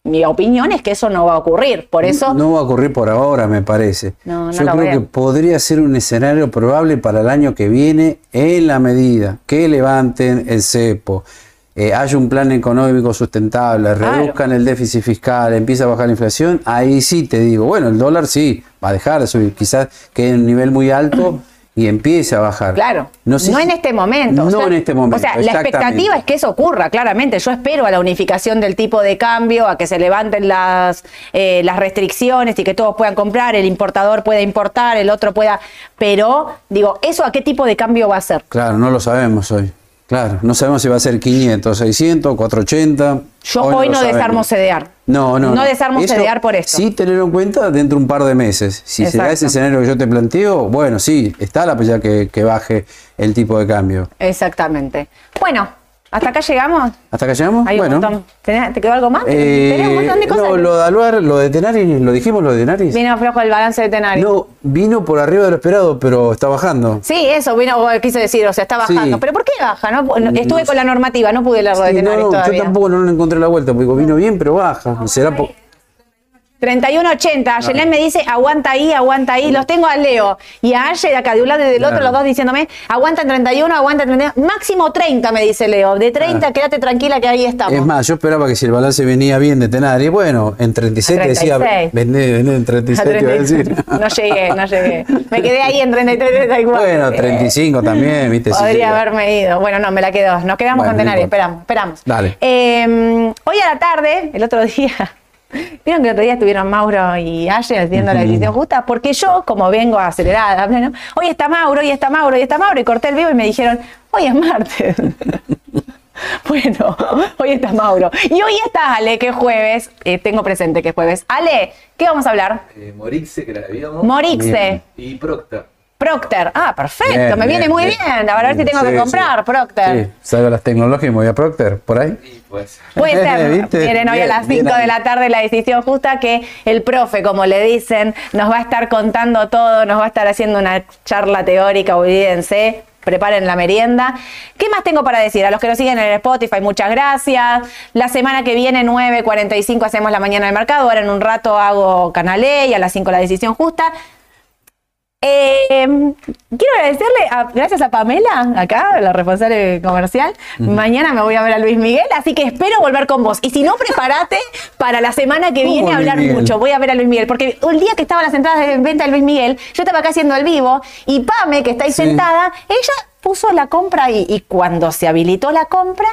mi opinión es que eso no va a ocurrir. Por eso,
No va a ocurrir por ahora, me parece.
No, no
Yo creo
veo.
que podría ser un escenario probable para el año que viene en la medida que levanten el cepo, eh, haya un plan económico sustentable,
Claro.
reduzcan el déficit fiscal, empieza a bajar la inflación, ahí sí te digo, bueno, el dólar sí va a dejar de subir, quizás quede en un nivel muy alto y empiece a bajar.
Claro,
No,
no,
sé si-
en este momento.
No
o sea,
en este momento.
O sea, la expectativa es que eso ocurra, claramente. Yo espero a la unificación del tipo de cambio, a que se levanten las, eh, las restricciones y que todos puedan comprar, el importador pueda importar, el otro pueda. Pero, digo, ¿eso a qué tipo de cambio va a ser?
Claro, no lo sabemos hoy. Claro, no sabemos si va a ser 500, 600, 480.
Yo hoy no, desarmo. CDR.
No, no.
No desarmo
Eso
CDR por esto.
Sí, tenerlo en cuenta dentro de un par de meses. Si se da
Exacto.
ese escenario que yo te planteo, bueno, sí, está la que, que baje el tipo de cambio.
Exactamente. Bueno, ¿hasta acá llegamos?
¿Hasta acá llegamos?
Un
bueno.
montón. ¿Tenés- ¿Te quedó algo más?
Eh,
Tenés un montón de cosas.
no, lo de Aluar, lo de Tenaris, ¿lo dijimos lo de Tenaris?
Vino flojo el balance de Tenaris.
No, vino por arriba de lo esperado, pero está bajando.
Sí, eso vino, quise decir, o sea, está bajando.
Sí.
¿Pero por qué baja? No, No- estuve
No
con la normativa, no pude leerlo de
Sí, no,
Tenaris
no, yo
todavía.
tampoco no le encontré la vuelta, porque vino bien, pero baja. Será po-
3180. Yelén me dice, aguanta ahí, aguanta ahí. Los tengo a Leo y a Aye acá de un lado y del otro, los dos diciéndome, aguanta en 31, aguanta en 31. Máximo 30, me dice Leo. De 30, quédate tranquila que ahí estamos.
Es más, yo esperaba que si el balance venía bien de Tenari, bueno, en 36 te decía,
36.
vendé, vendé en
A
36, te iba a decir.
No llegué, no llegué. Me quedé ahí en 33, 34.
Bueno, 35 también, viste.
Podría haberme ido. Bueno, no, me la quedo. Nos quedamos con
importa.
Esperamos, esperamos.
Dale.
Eh, hoy a la tarde, el otro día. Vieron que el otro día estuvieron Mauro y Aye haciendo la decisión justa, porque yo, como vengo acelerada, ¿no? hoy está Mauro, hoy está Mauro, hoy está Mauro, y corté el vivo y me dijeron, hoy es martes. bueno, hoy está Mauro. Y hoy está Ale, que es jueves, eh, tengo presente que es jueves. Ale, ¿qué vamos a hablar?
Eh, Morixe, que la debíamos.
Morixe.
Bien.
y Procter.
Procter. Ah, perfecto,
Bien,
me viene
bien,
muy
bien.
bien. A ver si tengo que
Sí,
comprar
sí.
Procter.
Sí, salgo las tecnologías y me voy a Procter, por ahí.
Y pues.
Puede ser.
¿Viste?
Miren, hoy a las
bien
5 de la tarde la decisión justa que el profe, como le dicen, nos va a estar contando todo, nos va a estar haciendo una charla teórica, olvídense. Preparen la merienda. ¿Qué más tengo para decir? A los que nos siguen en el Spotify, muchas gracias. La semana que viene, 9.45, hacemos la mañana del mercado. Ahora en un rato hago Canalé y a las 5 la decisión justa. Eh, quiero agradecerle, a- gracias a Pamela, acá, la responsable comercial. Mañana me voy a ver a Luis Miguel, así que espero volver con vos. Y si no, prepárate para la semana que
¿Cómo
viene a hablar
Miguel?
mucho. Voy a ver a Luis Miguel, porque el día que estaban las entradas de venta de Luis Miguel, yo estaba acá haciendo el vivo y Pame, que está ahí
Sí.
sentada, ella puso la compra ahí. Y cuando se habilitó la compra,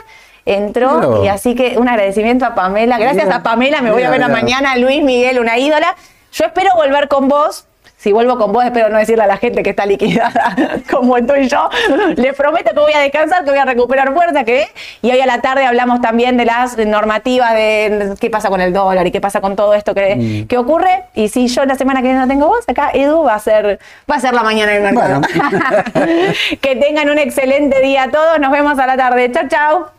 entró.
Claro.
Y así que un agradecimiento a Pamela. Gracias
Mira,
a Pamela, me voy a ver
mira.
mañana a Luis Miguel, una ídola. Yo espero volver con vos. Si vuelvo con vos, espero no decirle a la gente que está liquidada como estoy yo. Les prometo que voy a descansar, que voy a recuperar fuerza, que y hoy a la tarde hablamos también de las normativas de qué pasa con el dólar y qué pasa con todo esto que, que ocurre. Y si yo la semana que viene no tengo vos, acá Edu va a ser, va a ser la mañana del mercado. que tengan un excelente día a todos. Nos vemos a la tarde. Chao, chao.